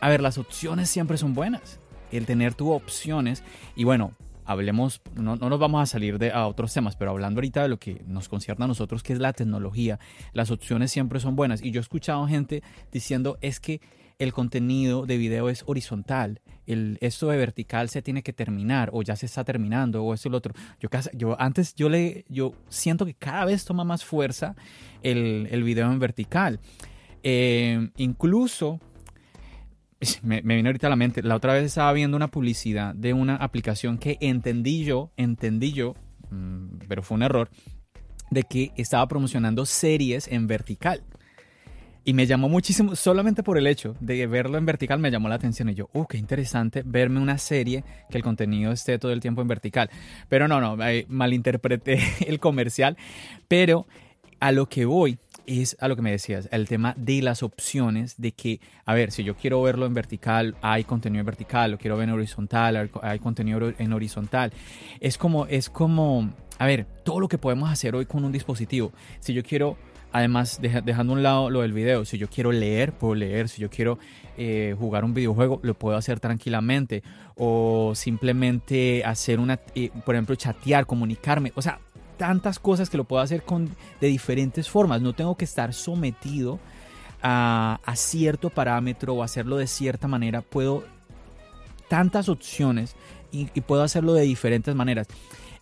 a ver, las opciones siempre son buenas, el tener tus opciones, y bueno, hablemos, no, nos vamos a salir de, a otros temas, pero hablando ahorita de lo que nos concierne a nosotros, que es la tecnología, las opciones siempre son buenas. Y yo he escuchado gente diciendo es que el contenido de video es horizontal, el, esto de vertical se tiene que terminar o ya se está terminando o esto y lo otro. Yo, yo antes yo le yo siento que cada vez toma más fuerza el, el video en vertical. Eh, incluso me, me, vino ahorita a la mente, la otra vez estaba viendo una publicidad de una aplicación que entendí yo, entendí yo, mm, pero fue un error, de que estaba promocionando series en vertical. Y me llamó muchísimo, solamente por el hecho de verlo en vertical me llamó la atención. Y yo, uh, qué interesante verme una serie que el contenido esté todo el tiempo en vertical. Pero no, no, malinterpreté el comercial. Pero a lo que voy es a lo que me decías, el tema de las opciones, de que, a ver, si yo quiero verlo en vertical, hay contenido en vertical, lo quiero ver en horizontal, hay contenido en horizontal. Es como, es como, a ver, todo lo que podemos hacer hoy con un dispositivo. Si yo quiero, además, dejando a un lado lo del video, si yo quiero leer, puedo leer, si yo quiero eh, jugar un videojuego, lo puedo hacer tranquilamente, o simplemente hacer una, eh, por ejemplo, chatear, comunicarme, o sea, tantas cosas que lo puedo hacer con, de diferentes formas. No tengo que estar sometido a, cierto parámetro o hacerlo de cierta manera. Puedo tantas opciones y, puedo hacerlo de diferentes maneras.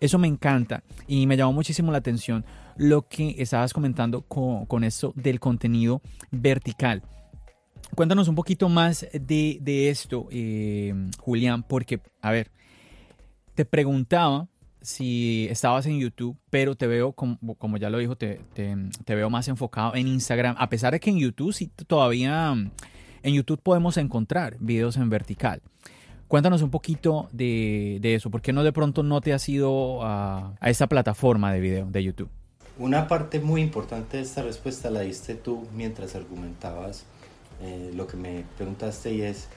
Eso me encanta y me llamó muchísimo la atención lo que estabas comentando con, con esto del contenido vertical. Cuéntanos un poquito más de, esto, eh, Julián, porque, a ver, te preguntaba si estabas en YouTube, pero te veo, como, ya lo dijo, te, veo más enfocado en Instagram, a pesar de que en YouTube sí todavía, en YouTube podemos encontrar videos en vertical. Cuéntanos un poquito de, eso, ¿por qué no de pronto no te has ido a, a esa plataforma de video de YouTube? una parte muy importante de esta respuesta la diste tú mientras argumentabas eh, lo que me preguntaste y es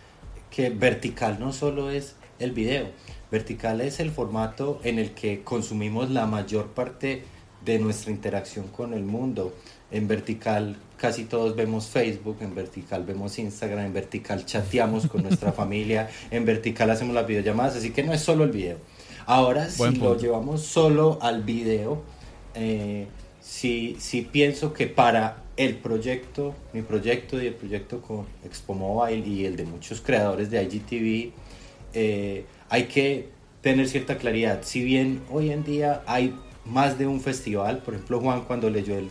que vertical no solo es el video, vertical es el formato en el que consumimos la mayor parte de nuestra interacción con el mundo. En vertical casi todos vemos Facebook, en vertical vemos Instagram, en vertical chateamos con nuestra familia, en vertical hacemos las videollamadas, así que no es solo el video. Ahora, si lo llevamos solo al video, eh, sí, pienso que para el proyecto, mi proyecto y el proyecto con Expo Mobile y el de muchos creadores de IGTV, eh, hay que tener cierta claridad. Si bien hoy en día hay más de un festival, por ejemplo Juan cuando leyó el,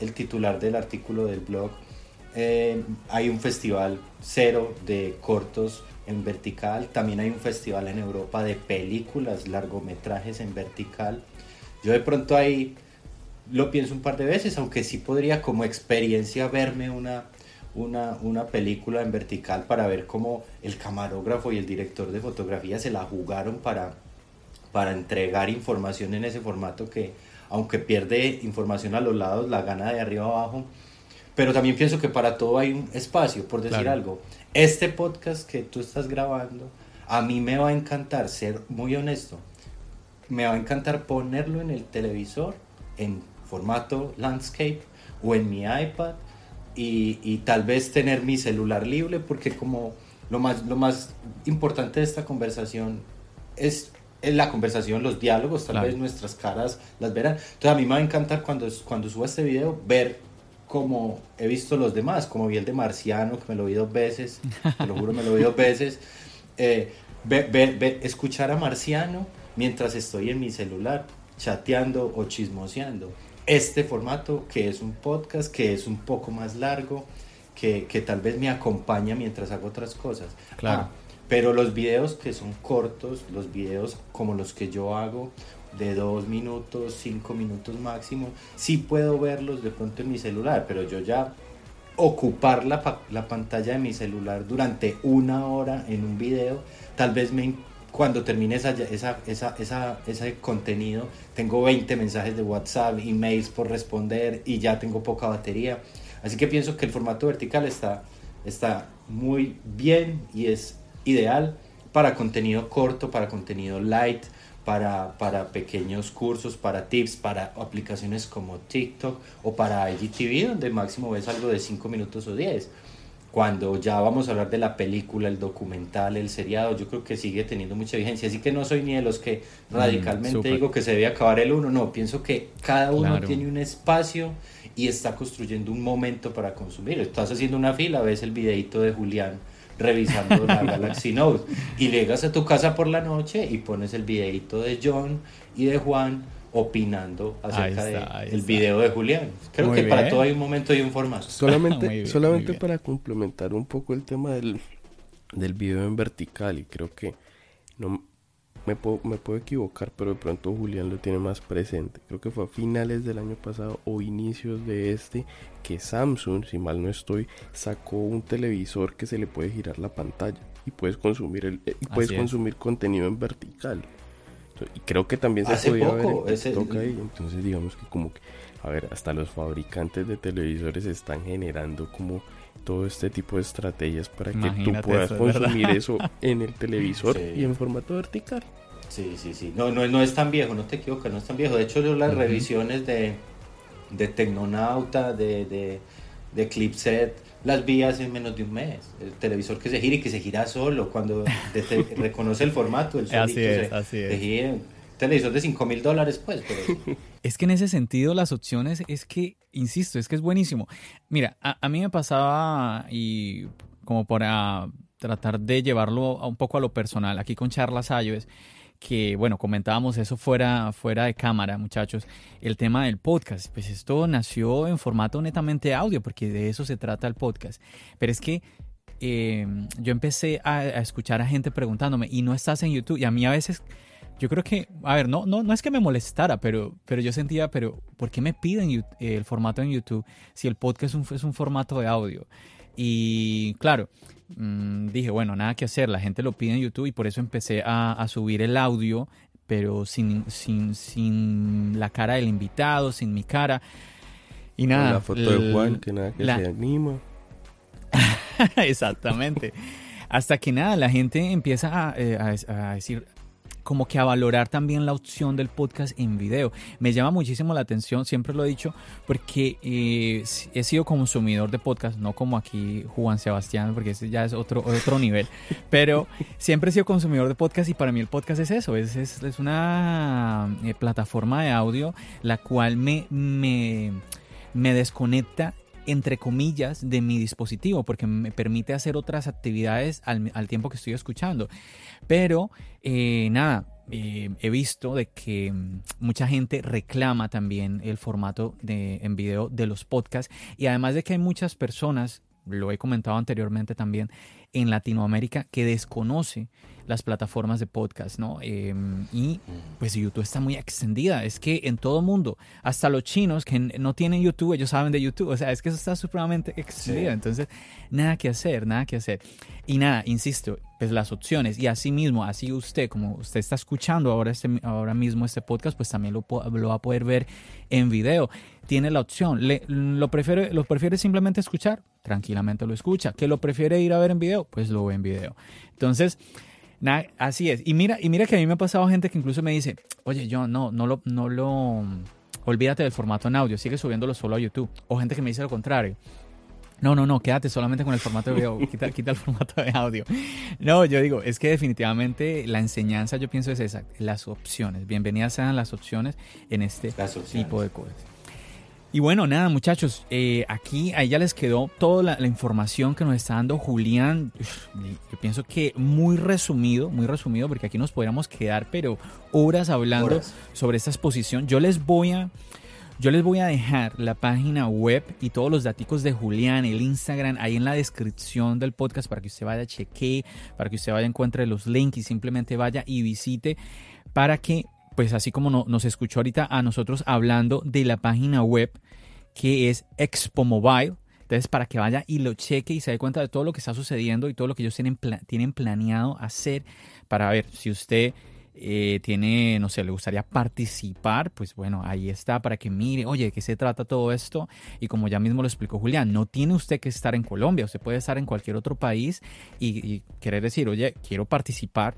el titular del artículo del blog, eh, hay un festival cero de cortos en vertical. También hay un festival en Europa de películas, largometrajes en vertical. Yo de pronto ahí lo pienso un par de veces, aunque sí podría como experiencia verme una, una, una película en vertical para ver cómo el camarógrafo y el director de fotografía se la jugaron para, para entregar información en ese formato que, aunque pierde información a los lados, la gana de arriba abajo. Pero también pienso que para todo hay un espacio, por decir algo. Este podcast que tú estás grabando, a mí me va a encantar, ser muy honesto, me va a encantar ponerlo en el televisor en formato landscape o en mi iPad y, y tal vez tener mi celular libre porque como lo más, lo más importante de esta conversación es la conversación, los diálogos, tal vez nuestras caras las verán. Entonces a mí me va a encantar cuando, cuando suba este video ver como he visto los demás, como vi el de Marciano, que me lo vi dos veces, te lo juro, me lo vi dos veces. Eh, escuchar a Marciano mientras estoy en mi celular, chateando o chismoseando. Este formato, que es un podcast, que es un poco más largo, que, que tal vez me acompaña mientras hago otras cosas. Claro. Ah, pero los videos que son cortos, los videos como los que yo hago, de dos minutos, cinco minutos máximo, sí puedo verlos de pronto en mi celular, pero yo ya ocupar la, la pantalla de mi celular durante una hora en un video, tal vez me, cuando termine esa, esa, esa, esa, ese contenido, tengo 20 mensajes de WhatsApp, emails por responder y ya tengo poca batería. Así que pienso que el formato vertical está, está muy bien y es ideal para contenido corto, para contenido light, para, para pequeños cursos, para tips, para aplicaciones como TikTok o para IGTV, donde máximo ves algo de 5 minutos o 10. Cuando ya vamos a hablar de la película, el documental, el seriado, yo creo que sigue teniendo mucha vigencia. Así que no soy ni de los que mm, radicalmente digo que se debe acabar el uno. No, pienso que cada uno tiene un espacio y está construyendo un momento para consumir. Estás haciendo una fila, ves el videito de Julián revisando la Galaxy Note. Y llegas a tu casa por la noche y pones el videito de John y de Juan opinando acerca del video de Julián. Creo que para todo hay un momento y un formato. Solamente, solamente para complementar un poco el tema del, del video en vertical y creo que no me puedo, me puedo equivocar, pero de pronto Julián lo tiene más presente. Creo que fue a finales del año pasado o inicios de este que Samsung, si mal no estoy, sacó un televisor que se le puede girar la pantalla y puedes consumir el eh, y puedes consumir contenido en vertical. Y creo que también se podía ver en ahí. Entonces digamos que como que a ver, hasta los fabricantes de televisores están generando como todo este tipo de estrategias para que tú puedas consumir eso en el televisor y en formato vertical. Sí, sí, sí. No, no, no es tan viejo, no te equivocas, no es tan viejo. De hecho, yo las revisiones de, de Tecnonauta, de, de, de Clipset, las vi hace menos de un mes. El televisor que se gira y que se gira solo cuando reconoce el formato. El así es, así es. televisor de 5 mil dólares, pues. Pero... Es que en ese sentido las opciones es que, insisto, es que es buenísimo. Mira, a, mí me pasaba y como para tratar de llevarlo a un poco a lo personal, aquí con Charlas es que bueno, comentábamos eso fuera, fuera de cámara, muchachos, el tema del podcast. Pues esto nació en formato netamente audio, porque de eso se trata el podcast. Pero es que eh, yo empecé a, a, escuchar a gente preguntándome, ¿y no estás en YouTube? Y a mí a veces yo creo que, a ver, no, no, no es que me molestara, pero, pero yo sentía, pero ¿por qué me piden el formato en YouTube si el podcast es un, es un formato de audio? Y claro, mm, dije, bueno, nada que hacer, la gente lo pide en YouTube y por eso empecé a, a subir el audio pero sin, sin, sin la cara del invitado, sin mi cara. Y nada. la foto de Juan, que nada que se anima. Exactamente. Hasta que nada, la gente empieza a, eh, a, decir, como que a valorar también la opción del podcast en video. Me llama muchísimo la atención, siempre lo he dicho, porque eh, he sido consumidor de podcast, no como aquí Juan Sebastián, porque ese ya es otro, otro nivel, pero siempre he sido consumidor de podcast y para mí el podcast es eso, es, es, una eh, plataforma de audio la cual me, me, me desconecta entre comillas, de mi dispositivo, porque me permite hacer otras actividades al, tiempo que estoy escuchando. Pero, eh, nada, eh, he visto de que mm, mucha gente reclama también el formato de, en video de los podcasts. Y además de que hay muchas personas, lo he comentado anteriormente también, en Latinoamérica que desconoce las plataformas de podcast, ¿no? Em, y pues YouTube está muy extendida. Es que en todo mundo, hasta los chinos que no tienen YouTube, ellos saben de YouTube. O sea, es que eso está supremamente extendido. Entonces, nada que hacer, nada que hacer. Y nada, insisto, pues las opciones. Y así mismo, así usted, como usted está escuchando ahora, este, ahora mismo este podcast, pues también lo, lo va a poder ver en video. Tiene la opción. Le, lo, prefiere, lo prefiere simplemente escuchar, tranquilamente lo escucha. Que lo prefiere ir a ver en video, pues lo ve en video. Entonces, así es. Y mira, y mira que a mí me ha pasado gente que incluso me dice, oye, yo no, no lo, no lo, olvídate del formato en audio, sigue subiéndolo solo a YouTube. O gente que me dice lo contrario. No, no, no, quédate solamente con el formato de video, quita, quita el formato de audio. No, yo digo, es que definitivamente la enseñanza yo pienso es esa, las opciones. Bienvenidas sean las opciones en este tipo de cosas. Y bueno, nada, muchachos, eh, aquí a ella les quedó toda la, información que nos está dando Julián. Yo pienso que muy resumido, muy resumido, porque aquí nos podríamos quedar, pero horas hablando sobre esta exposición. Yo les voy a. Yo les voy a dejar la página web y todos los datos de Julián, el Instagram, ahí en la descripción del podcast para que usted vaya, cheque, para que usted vaya, encuentre los links y simplemente vaya y visite para que pues así como nos escuchó ahorita a nosotros hablando de la página web que es Expo Mobile. Entonces, para que vaya y lo cheque y se dé cuenta de todo lo que está sucediendo y todo lo que ellos tienen, tienen planeado hacer para ver si usted eh, tiene, no sé, le gustaría participar, pues bueno, ahí está para que mire, oye, ¿de qué se trata todo esto? Y como ya mismo lo explicó Julián, no tiene usted que estar en Colombia, usted puede estar en cualquier otro país y, y querer decir, oye, quiero participar,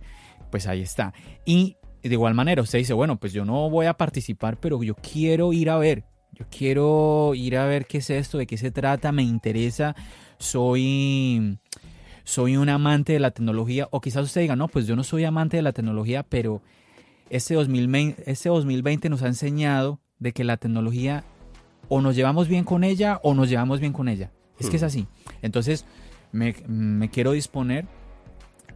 pues ahí está. Y de igual manera, usted dice, bueno, pues yo no voy a participar, pero yo quiero ir a ver, yo quiero ir a ver qué es esto, de qué se trata, me interesa, soy, soy un amante de la tecnología, o quizás usted diga, no, pues yo no soy amante de la tecnología, pero este 2020, este 2020 nos ha enseñado de que la tecnología o nos llevamos bien con ella o nos llevamos bien con ella. Es que es hmm. así. Entonces, me, me quiero disponer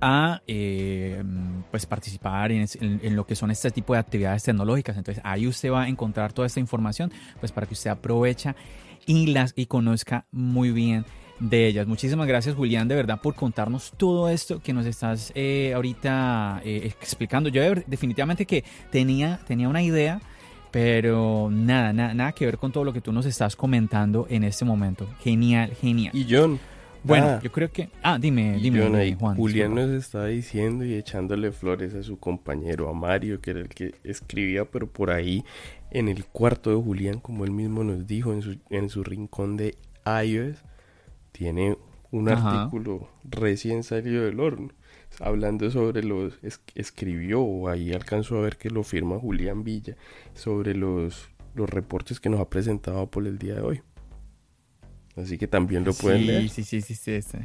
a eh, pues participar en, lo que son este tipo de actividades tecnológicas. Entonces ahí usted va a encontrar toda esta información pues para que usted aprovecha y las y conozca muy bien de ellas. Muchísimas gracias Julián de verdad por contarnos todo esto que nos estás eh, ahorita eh, explicando. Yo definitivamente que tenía, tenía una idea pero nada, nada, nada que ver con todo lo que tú nos estás comentando en este momento. Genial, genial. Y John, bueno, ah. yo creo que... Ah, dime, dime, Juan. Julián nos estaba diciendo y echándole flores a su compañero, a Mario, que era el que escribía, pero por ahí en el cuarto de Julián, como él mismo nos dijo, en su, en su rincón de iOS, tiene un artículo recién salido del horno, hablando sobre los... escribió, o ahí alcanzó a ver que lo firma Julián Villa, sobre los, los reportes que nos ha presentado por el día de hoy. Así que también lo pueden leer. Sí, sí, sí, sí, sí.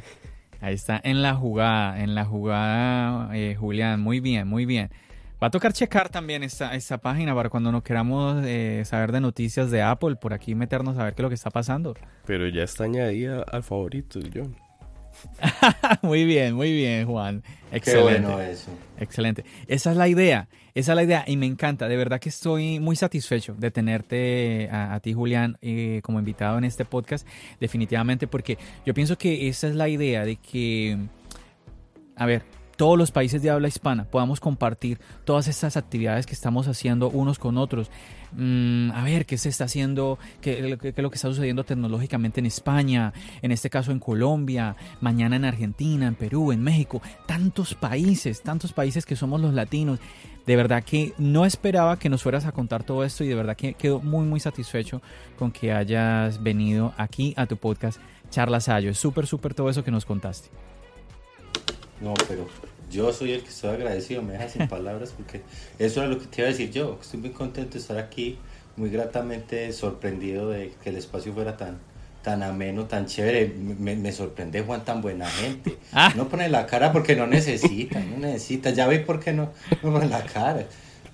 Ahí está en la jugada, en la jugada, eh, Julián. Muy bien, muy bien. Va a tocar checar también esta, esta página para cuando nos queramos eh, saber de noticias de Apple, por aquí meternos a ver qué es lo que está pasando. Pero ya está añadida al favorito, John. muy bien, muy bien, Juan. Excelente. eso. Excelente. Esa es la idea. Esa es la idea y me encanta. De verdad que estoy muy satisfecho de tenerte a, ti, Julián, eh, como invitado en este podcast. Definitivamente, porque yo pienso que esa es la idea de que, a ver, todos los países de habla hispana podamos compartir todas estas actividades que estamos haciendo unos con otros. Mm, a ver qué se está haciendo, qué, qué, es lo que está sucediendo tecnológicamente en España, en este caso en Colombia, mañana en Argentina, en Perú, en México, tantos países, tantos países que somos los latinos. de verdad que no esperaba que nos fueras a contar todo esto y de verdad que quedo muy muy satisfecho con que hayas venido aquí a tu podcast Charlas Sayo. Es súper súper todo eso que nos contaste. No, pero yo soy el que estoy agradecido, me deja sin palabras porque eso es lo que te iba a decir yo. Estoy muy contento de estar aquí, muy gratamente sorprendido de que el espacio fuera tan, tan ameno, tan chévere. Me, sorprende Juan, tan buena gente. Ah. No pone la cara porque no necesita, no necesita. Ya ve por qué no, no pone la cara.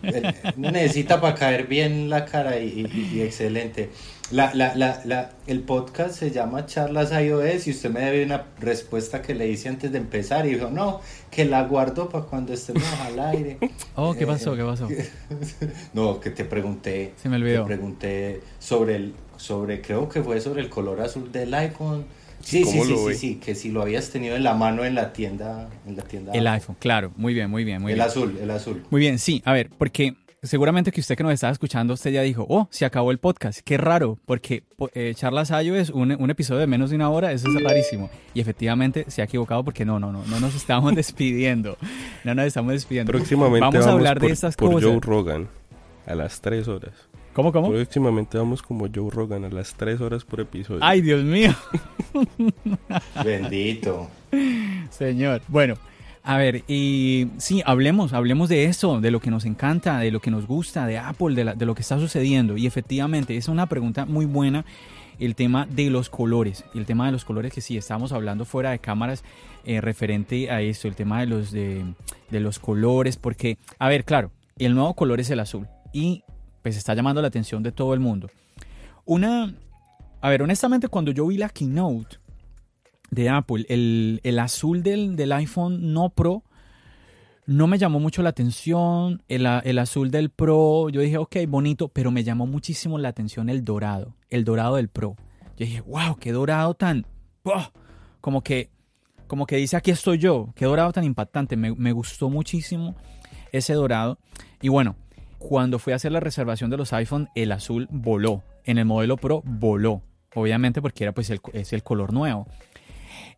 Eh, no necesita para caer bien la cara y, excelente. La, la, la, el podcast se llama Charlas iOS y usted me debe una respuesta que le hice antes de empezar y dijo, no, que la guardo para cuando estemos al aire. Oh, ¿qué pasó? ¿Qué pasó? no, que te pregunté. Se me olvidó. Te pregunté sobre el, sobre, creo que fue sobre el color azul del iPhone. Sí, sí, sí, sí, sí, que si lo habías tenido en la mano en la tienda, en la tienda. El iPhone, claro, muy bien, muy bien, muy el bien. El azul, el azul. Muy bien, sí, a ver, porque seguramente que usted que nos estaba escuchando, usted ya dijo, oh, se acabó el podcast. Qué raro, porque eh, Charlas Ayo es un, un, episodio de menos de una hora, eso es rarísimo. Y efectivamente se ha equivocado porque no, no, no, no nos estamos despidiendo. No nos estamos despidiendo. Próximamente vamos, a hablar de estas por cosas. Joe Rogan a las tres horas. ¿Cómo, cómo? Próximamente vamos como Joe Rogan a las 3 horas por episodio. ¡Ay, Dios mío! Bendito. Señor. Bueno, a ver, y sí, hablemos, hablemos de eso, de lo que nos encanta, de lo que nos gusta, de Apple, de, lo que está sucediendo. Y efectivamente, es una pregunta muy buena el tema de los colores. El tema de los colores que sí, estamos hablando fuera de cámaras eh, referente a esto, el tema de los, de, de los colores, porque, a ver, claro, el nuevo color es el azul. Y pues está llamando la atención de todo el mundo. Una, a ver, honestamente cuando yo vi la keynote de Apple, el, azul del, iPhone no Pro no me llamó mucho la atención, el, azul del Pro, yo dije, ok, bonito, pero me llamó muchísimo la atención el dorado, el dorado del Pro. Yo dije, wow, qué dorado tan, como que, como que dice, aquí estoy yo, qué dorado tan impactante, me, me gustó muchísimo ese dorado. Y bueno, cuando fui a hacer la reservación de los iPhone, el azul voló. En el modelo Pro voló. Obviamente porque era pues el, es el color nuevo.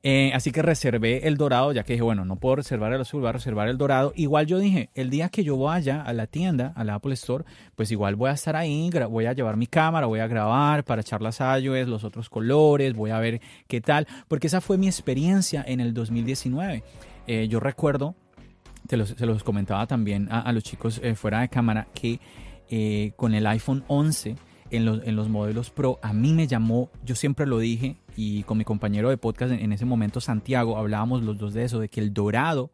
Eh, así que reservé el dorado, ya que dije, bueno, no puedo reservar el azul, voy a reservar el dorado. Igual yo dije, el día que yo vaya a la tienda, a la Apple Store, pues igual voy a estar ahí, voy a llevar mi cámara, voy a grabar para echar las iOS, los otros colores, voy a ver qué tal, porque esa fue mi experiencia en el 2019. Eh, yo recuerdo se los comentaba también a, los chicos eh, fuera de cámara que con el iPhone 11 en los, en los, modelos Pro, a mí me llamó, yo siempre lo dije, y con mi compañero de podcast en, ese momento, Santiago, hablábamos los dos de eso, de que el dorado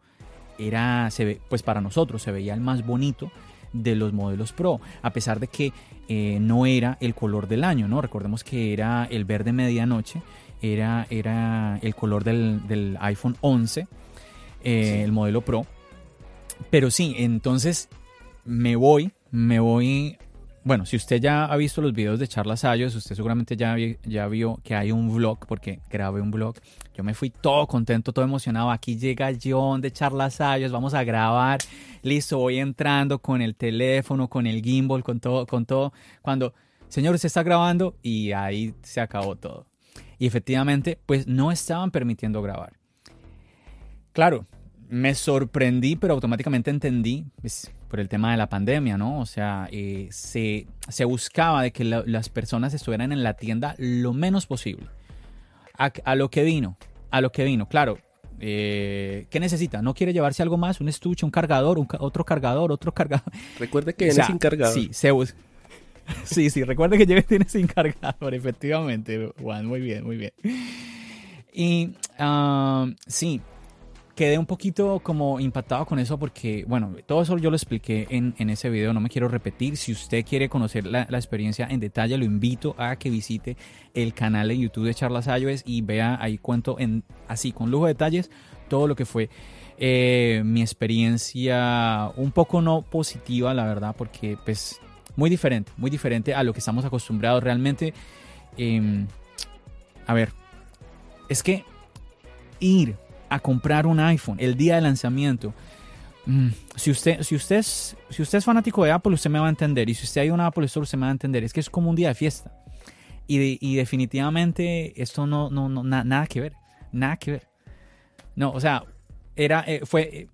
era, se ve, pues para nosotros se veía el más bonito de los modelos Pro, a pesar de que eh, no era el color del año, ¿no? Recordemos que era el verde medianoche, era, era el color del, del iPhone 11, el modelo Pro. Pero sí, entonces me voy, me voy. Bueno, si usted ya ha visto los videos de charlas Ayos, usted seguramente ya, ya vio que hay un vlog, porque grabé un vlog. Yo me fui todo contento, todo emocionado. Aquí llega John de charlas Ayos, vamos a grabar. Listo, voy entrando con el teléfono, con el gimbal, con todo, con todo. Cuando, señor, se está grabando y ahí se acabó todo. Y efectivamente, pues no estaban permitiendo grabar. Claro, me sorprendí, pero automáticamente entendí, pues, por el tema de la pandemia, ¿no? O sea, eh, se, buscaba de que las personas estuvieran en la tienda lo menos posible. A, lo que vino, a lo que vino, claro. Eh, ¿Qué necesita? ¿No quiere llevarse algo más? ¿Un estuche, un cargador, otro cargador, otro cargador? Recuerde que viene sin cargador. Sí, se Sí, sí, recuerde que lleve tiene sin cargador, efectivamente, Juan. Muy bien, muy bien. Y ah, sí, quedé un poquito como impactado con eso porque, bueno, todo eso yo lo expliqué en, en ese video, no me quiero repetir. Si usted quiere conocer la, la, experiencia en detalle, lo invito a que visite el canal de YouTube de Charlas iOS y vea ahí cuento en, así, con lujo de detalles, todo lo que fue eh, mi experiencia un poco no positiva, la verdad, porque pues muy diferente, muy diferente a lo que estamos acostumbrados realmente. Eh, a ver, es que ir a comprar un iPhone el día de lanzamiento. Mm, si usted, si, usted es, si usted es fanático de Apple, usted me va a entender. Y si usted hay una Apple Store, usted me va a entender. Es que es como un día de fiesta. Y, y definitivamente esto no, no, no nada que ver. Nada que ver. No, o sea, era, eh, fue,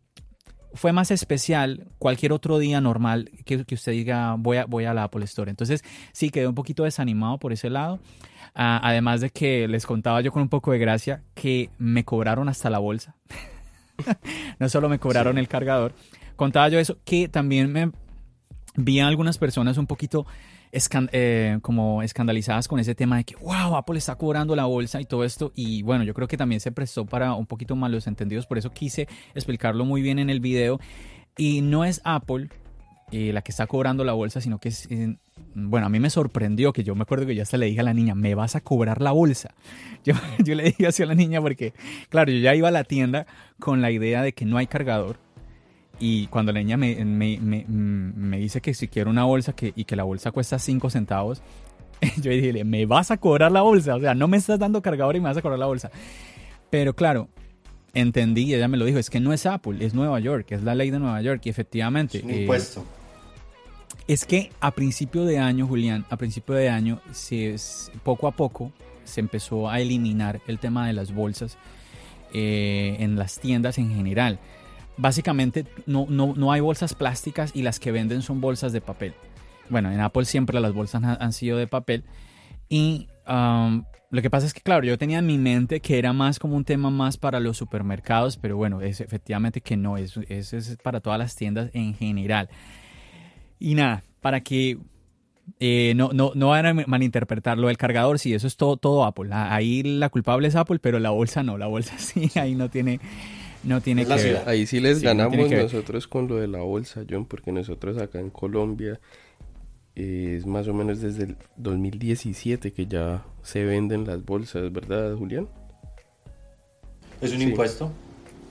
fue más especial cualquier otro día normal que, que usted diga voy a, voy a la Apple Store. Entonces sí, quedé un poquito desanimado por ese lado. Ah, además de que les contaba yo con un poco de gracia que me cobraron hasta la bolsa. no solo me cobraron el cargador. Contaba yo eso, que también me vi a algunas personas un poquito eh, como escandalizadas con ese tema de que, wow, Apple está cobrando la bolsa y todo esto. Y bueno, yo creo que también se prestó para un poquito malos entendidos, por eso quise explicarlo muy bien en el video. Y no es Apple eh, la que está cobrando la bolsa, sino que es, bueno, a mí me sorprendió que yo me acuerdo que ya hasta le dije a la niña, me vas a cobrar la bolsa. Yo, yo le dije así a la niña porque, claro, yo ya iba a la tienda con la idea de que no hay cargador y cuando la niña me, me, me, me dice que si quiero una bolsa que, y que la bolsa cuesta 5 centavos, yo dije, me vas a cobrar la bolsa. O sea, no me estás dando cargador y me vas a cobrar la bolsa. Pero claro, entendí ella me lo dijo, es que no es Apple, es Nueva York, es la ley de Nueva York y efectivamente... Es un impuesto. Es que a principio de año, Julián, a principio de año, se, poco a poco se empezó a eliminar el tema de las bolsas eh, en las tiendas en general básicamente no, no, no, hay bolsas plásticas y las que venden son bolsas de papel. Bueno, en Apple siempre las bolsas han, sido de papel. Y lo que pasa es que, claro, yo tenía en mi mente que era más como un tema más para los supermercados, pero bueno, es efectivamente que no, es, es, para todas las tiendas en general. Y nada, para que eh, no, no, no van a malinterpretarlo el cargador, sí, eso es todo, todo Apple. Ahí la culpable es Apple, pero la bolsa no, la bolsa sí, ahí no tiene no tiene que ver. Ahí sí les ganamos nosotros con lo de la bolsa, John, porque nosotros acá en Colombia eh, es más o menos desde el 2017 que ya se venden las bolsas, ¿verdad, Julián? Es un impuesto,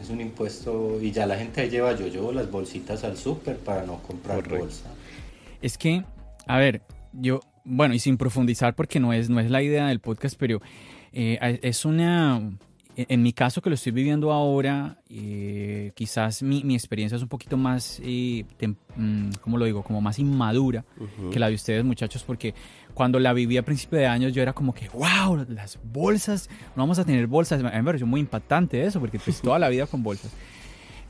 es un impuesto y ya la gente lleva yo llevo las bolsitas al súper para no comprar bolsa. Es que, a ver, yo, bueno, y sin profundizar porque no es, no es la idea del podcast, pero eh, es una en mi caso que lo estoy viviendo ahora, eh, quizás mi, mi, experiencia es un poquito más, eh, mm, ¿cómo lo digo? Como más inmadura que la de ustedes muchachos, porque cuando la viví a principio de años yo era como que, wow, las bolsas, no vamos a tener bolsas. A mí me pareció muy impactante eso, porque pues toda la vida con bolsas.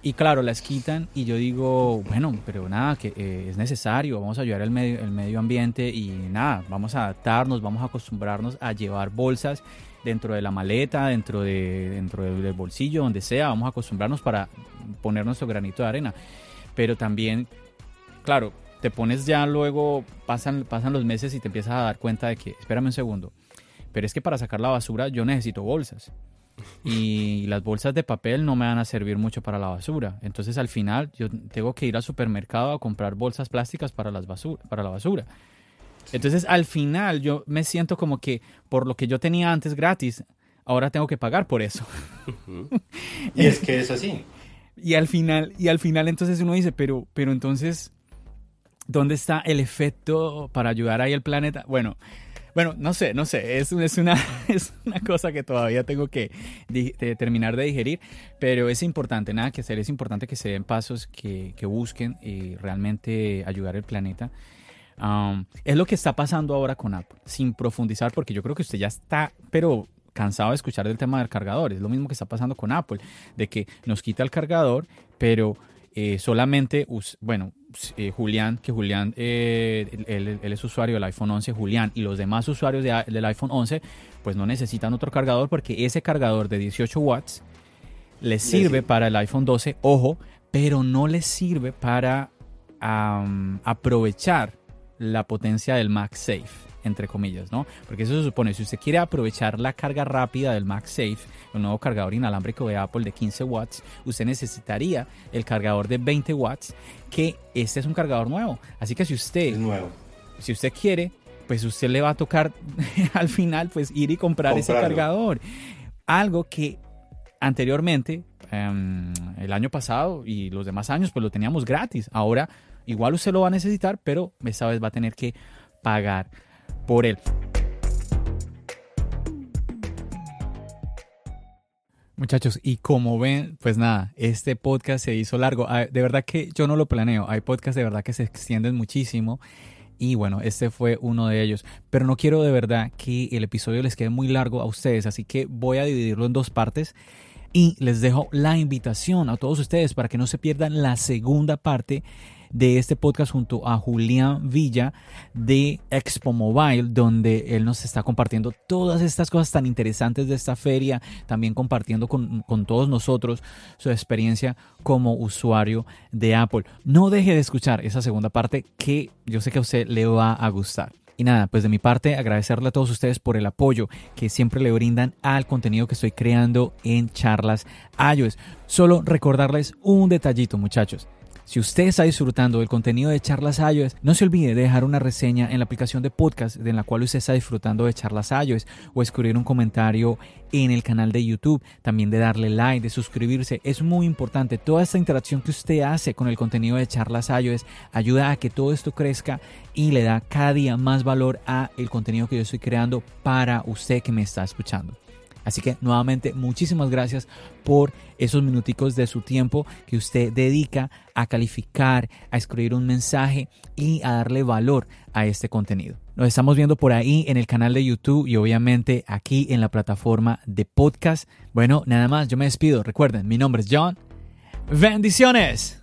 Y claro, las quitan y yo digo, bueno, pero nada, que eh, es necesario, vamos a ayudar al medio, el medio ambiente y nada, vamos a adaptarnos, vamos a acostumbrarnos a llevar bolsas dentro de la maleta, dentro, de, dentro del bolsillo, donde sea, vamos a acostumbrarnos para poner nuestro granito de arena. Pero también, claro, te pones ya luego, pasan, pasan los meses y te empiezas a dar cuenta de que, espérame un segundo, pero es que para sacar la basura yo necesito bolsas. Y las bolsas de papel no me van a servir mucho para la basura. Entonces al final yo tengo que ir al supermercado a comprar bolsas plásticas para, las basura, para la basura. Entonces, al final, yo me siento como que por lo que yo tenía antes gratis, ahora tengo que pagar por eso. y es que es así. Y al final, y al final entonces uno dice, pero, pero entonces, ¿dónde está el efecto para ayudar ahí al planeta? Bueno, bueno, no sé, no sé, es, es, una, es una cosa que todavía tengo que terminar de digerir, pero es importante, nada que hacer, es importante que se den pasos, que, que busquen y realmente ayudar al planeta es lo que está pasando ahora con Apple, sin profundizar, porque yo creo que usted ya está, pero cansado de escuchar del tema del cargador. Es lo mismo que está pasando con Apple, de que nos quita el cargador, pero eh, solamente, bueno, eh, Julián, que Julián, eh, él, es usuario del iPhone 11, Julián y los demás usuarios del iPhone 11, pues no necesitan otro cargador porque ese cargador de 18 watts les sirve para el iPhone 12, ojo, pero no les sirve para aprovechar la potencia del MagSafe, entre comillas, ¿no? Porque eso se supone, si usted quiere aprovechar la carga rápida del MagSafe, el nuevo cargador inalámbrico de Apple de 15 watts, usted necesitaría el cargador de 20 watts, que este es un cargador nuevo. Así que si usted, nuevo. si usted quiere, pues usted le va a tocar al final, pues ir y comprar ese cargador. Algo que anteriormente, em, el año pasado y los demás años, pues lo teníamos gratis. Ahora Igual usted lo va a necesitar, pero esta vez va a tener que pagar por él. Muchachos, y como ven, pues nada, este podcast se hizo largo. Ah, de verdad que yo no lo planeo. Hay podcasts de verdad que se extienden muchísimo. Y bueno, este fue uno de ellos. Pero no quiero de verdad que el episodio les quede muy largo a ustedes. Así que voy a dividirlo en dos partes. Y les dejo la invitación a todos ustedes para que no se pierdan la segunda parte de este podcast junto a Julián Villa de Expo Mobile, donde él nos está compartiendo todas estas cosas tan interesantes de esta feria, también compartiendo con, con todos nosotros su experiencia como usuario de Apple. No deje de escuchar esa segunda parte que yo sé que a usted le va a gustar. Y nada, pues de mi parte agradecerle a todos ustedes por el apoyo que siempre le brindan al contenido que estoy creando en charlas iOS. Solo recordarles un detallito muchachos. Si usted está disfrutando del contenido de Charlas iOS, no se olvide de dejar una reseña en la aplicación de podcast en la cual usted está disfrutando de Charlas iOS o escribir un comentario en el canal de YouTube, también de darle like, de suscribirse. Es muy importante. Toda esta interacción que usted hace con el contenido de Charlas iOS ayuda a que todo esto crezca y le da cada día más valor a el contenido que yo estoy creando para usted que me está escuchando. Así que nuevamente muchísimas gracias por esos minuticos de su tiempo que usted dedica a calificar, a escribir un mensaje y a darle valor a este contenido. Nos estamos viendo por ahí en el canal de YouTube y obviamente aquí en la plataforma de podcast. Bueno, nada más, yo me despido. Recuerden, mi nombre es John. Bendiciones.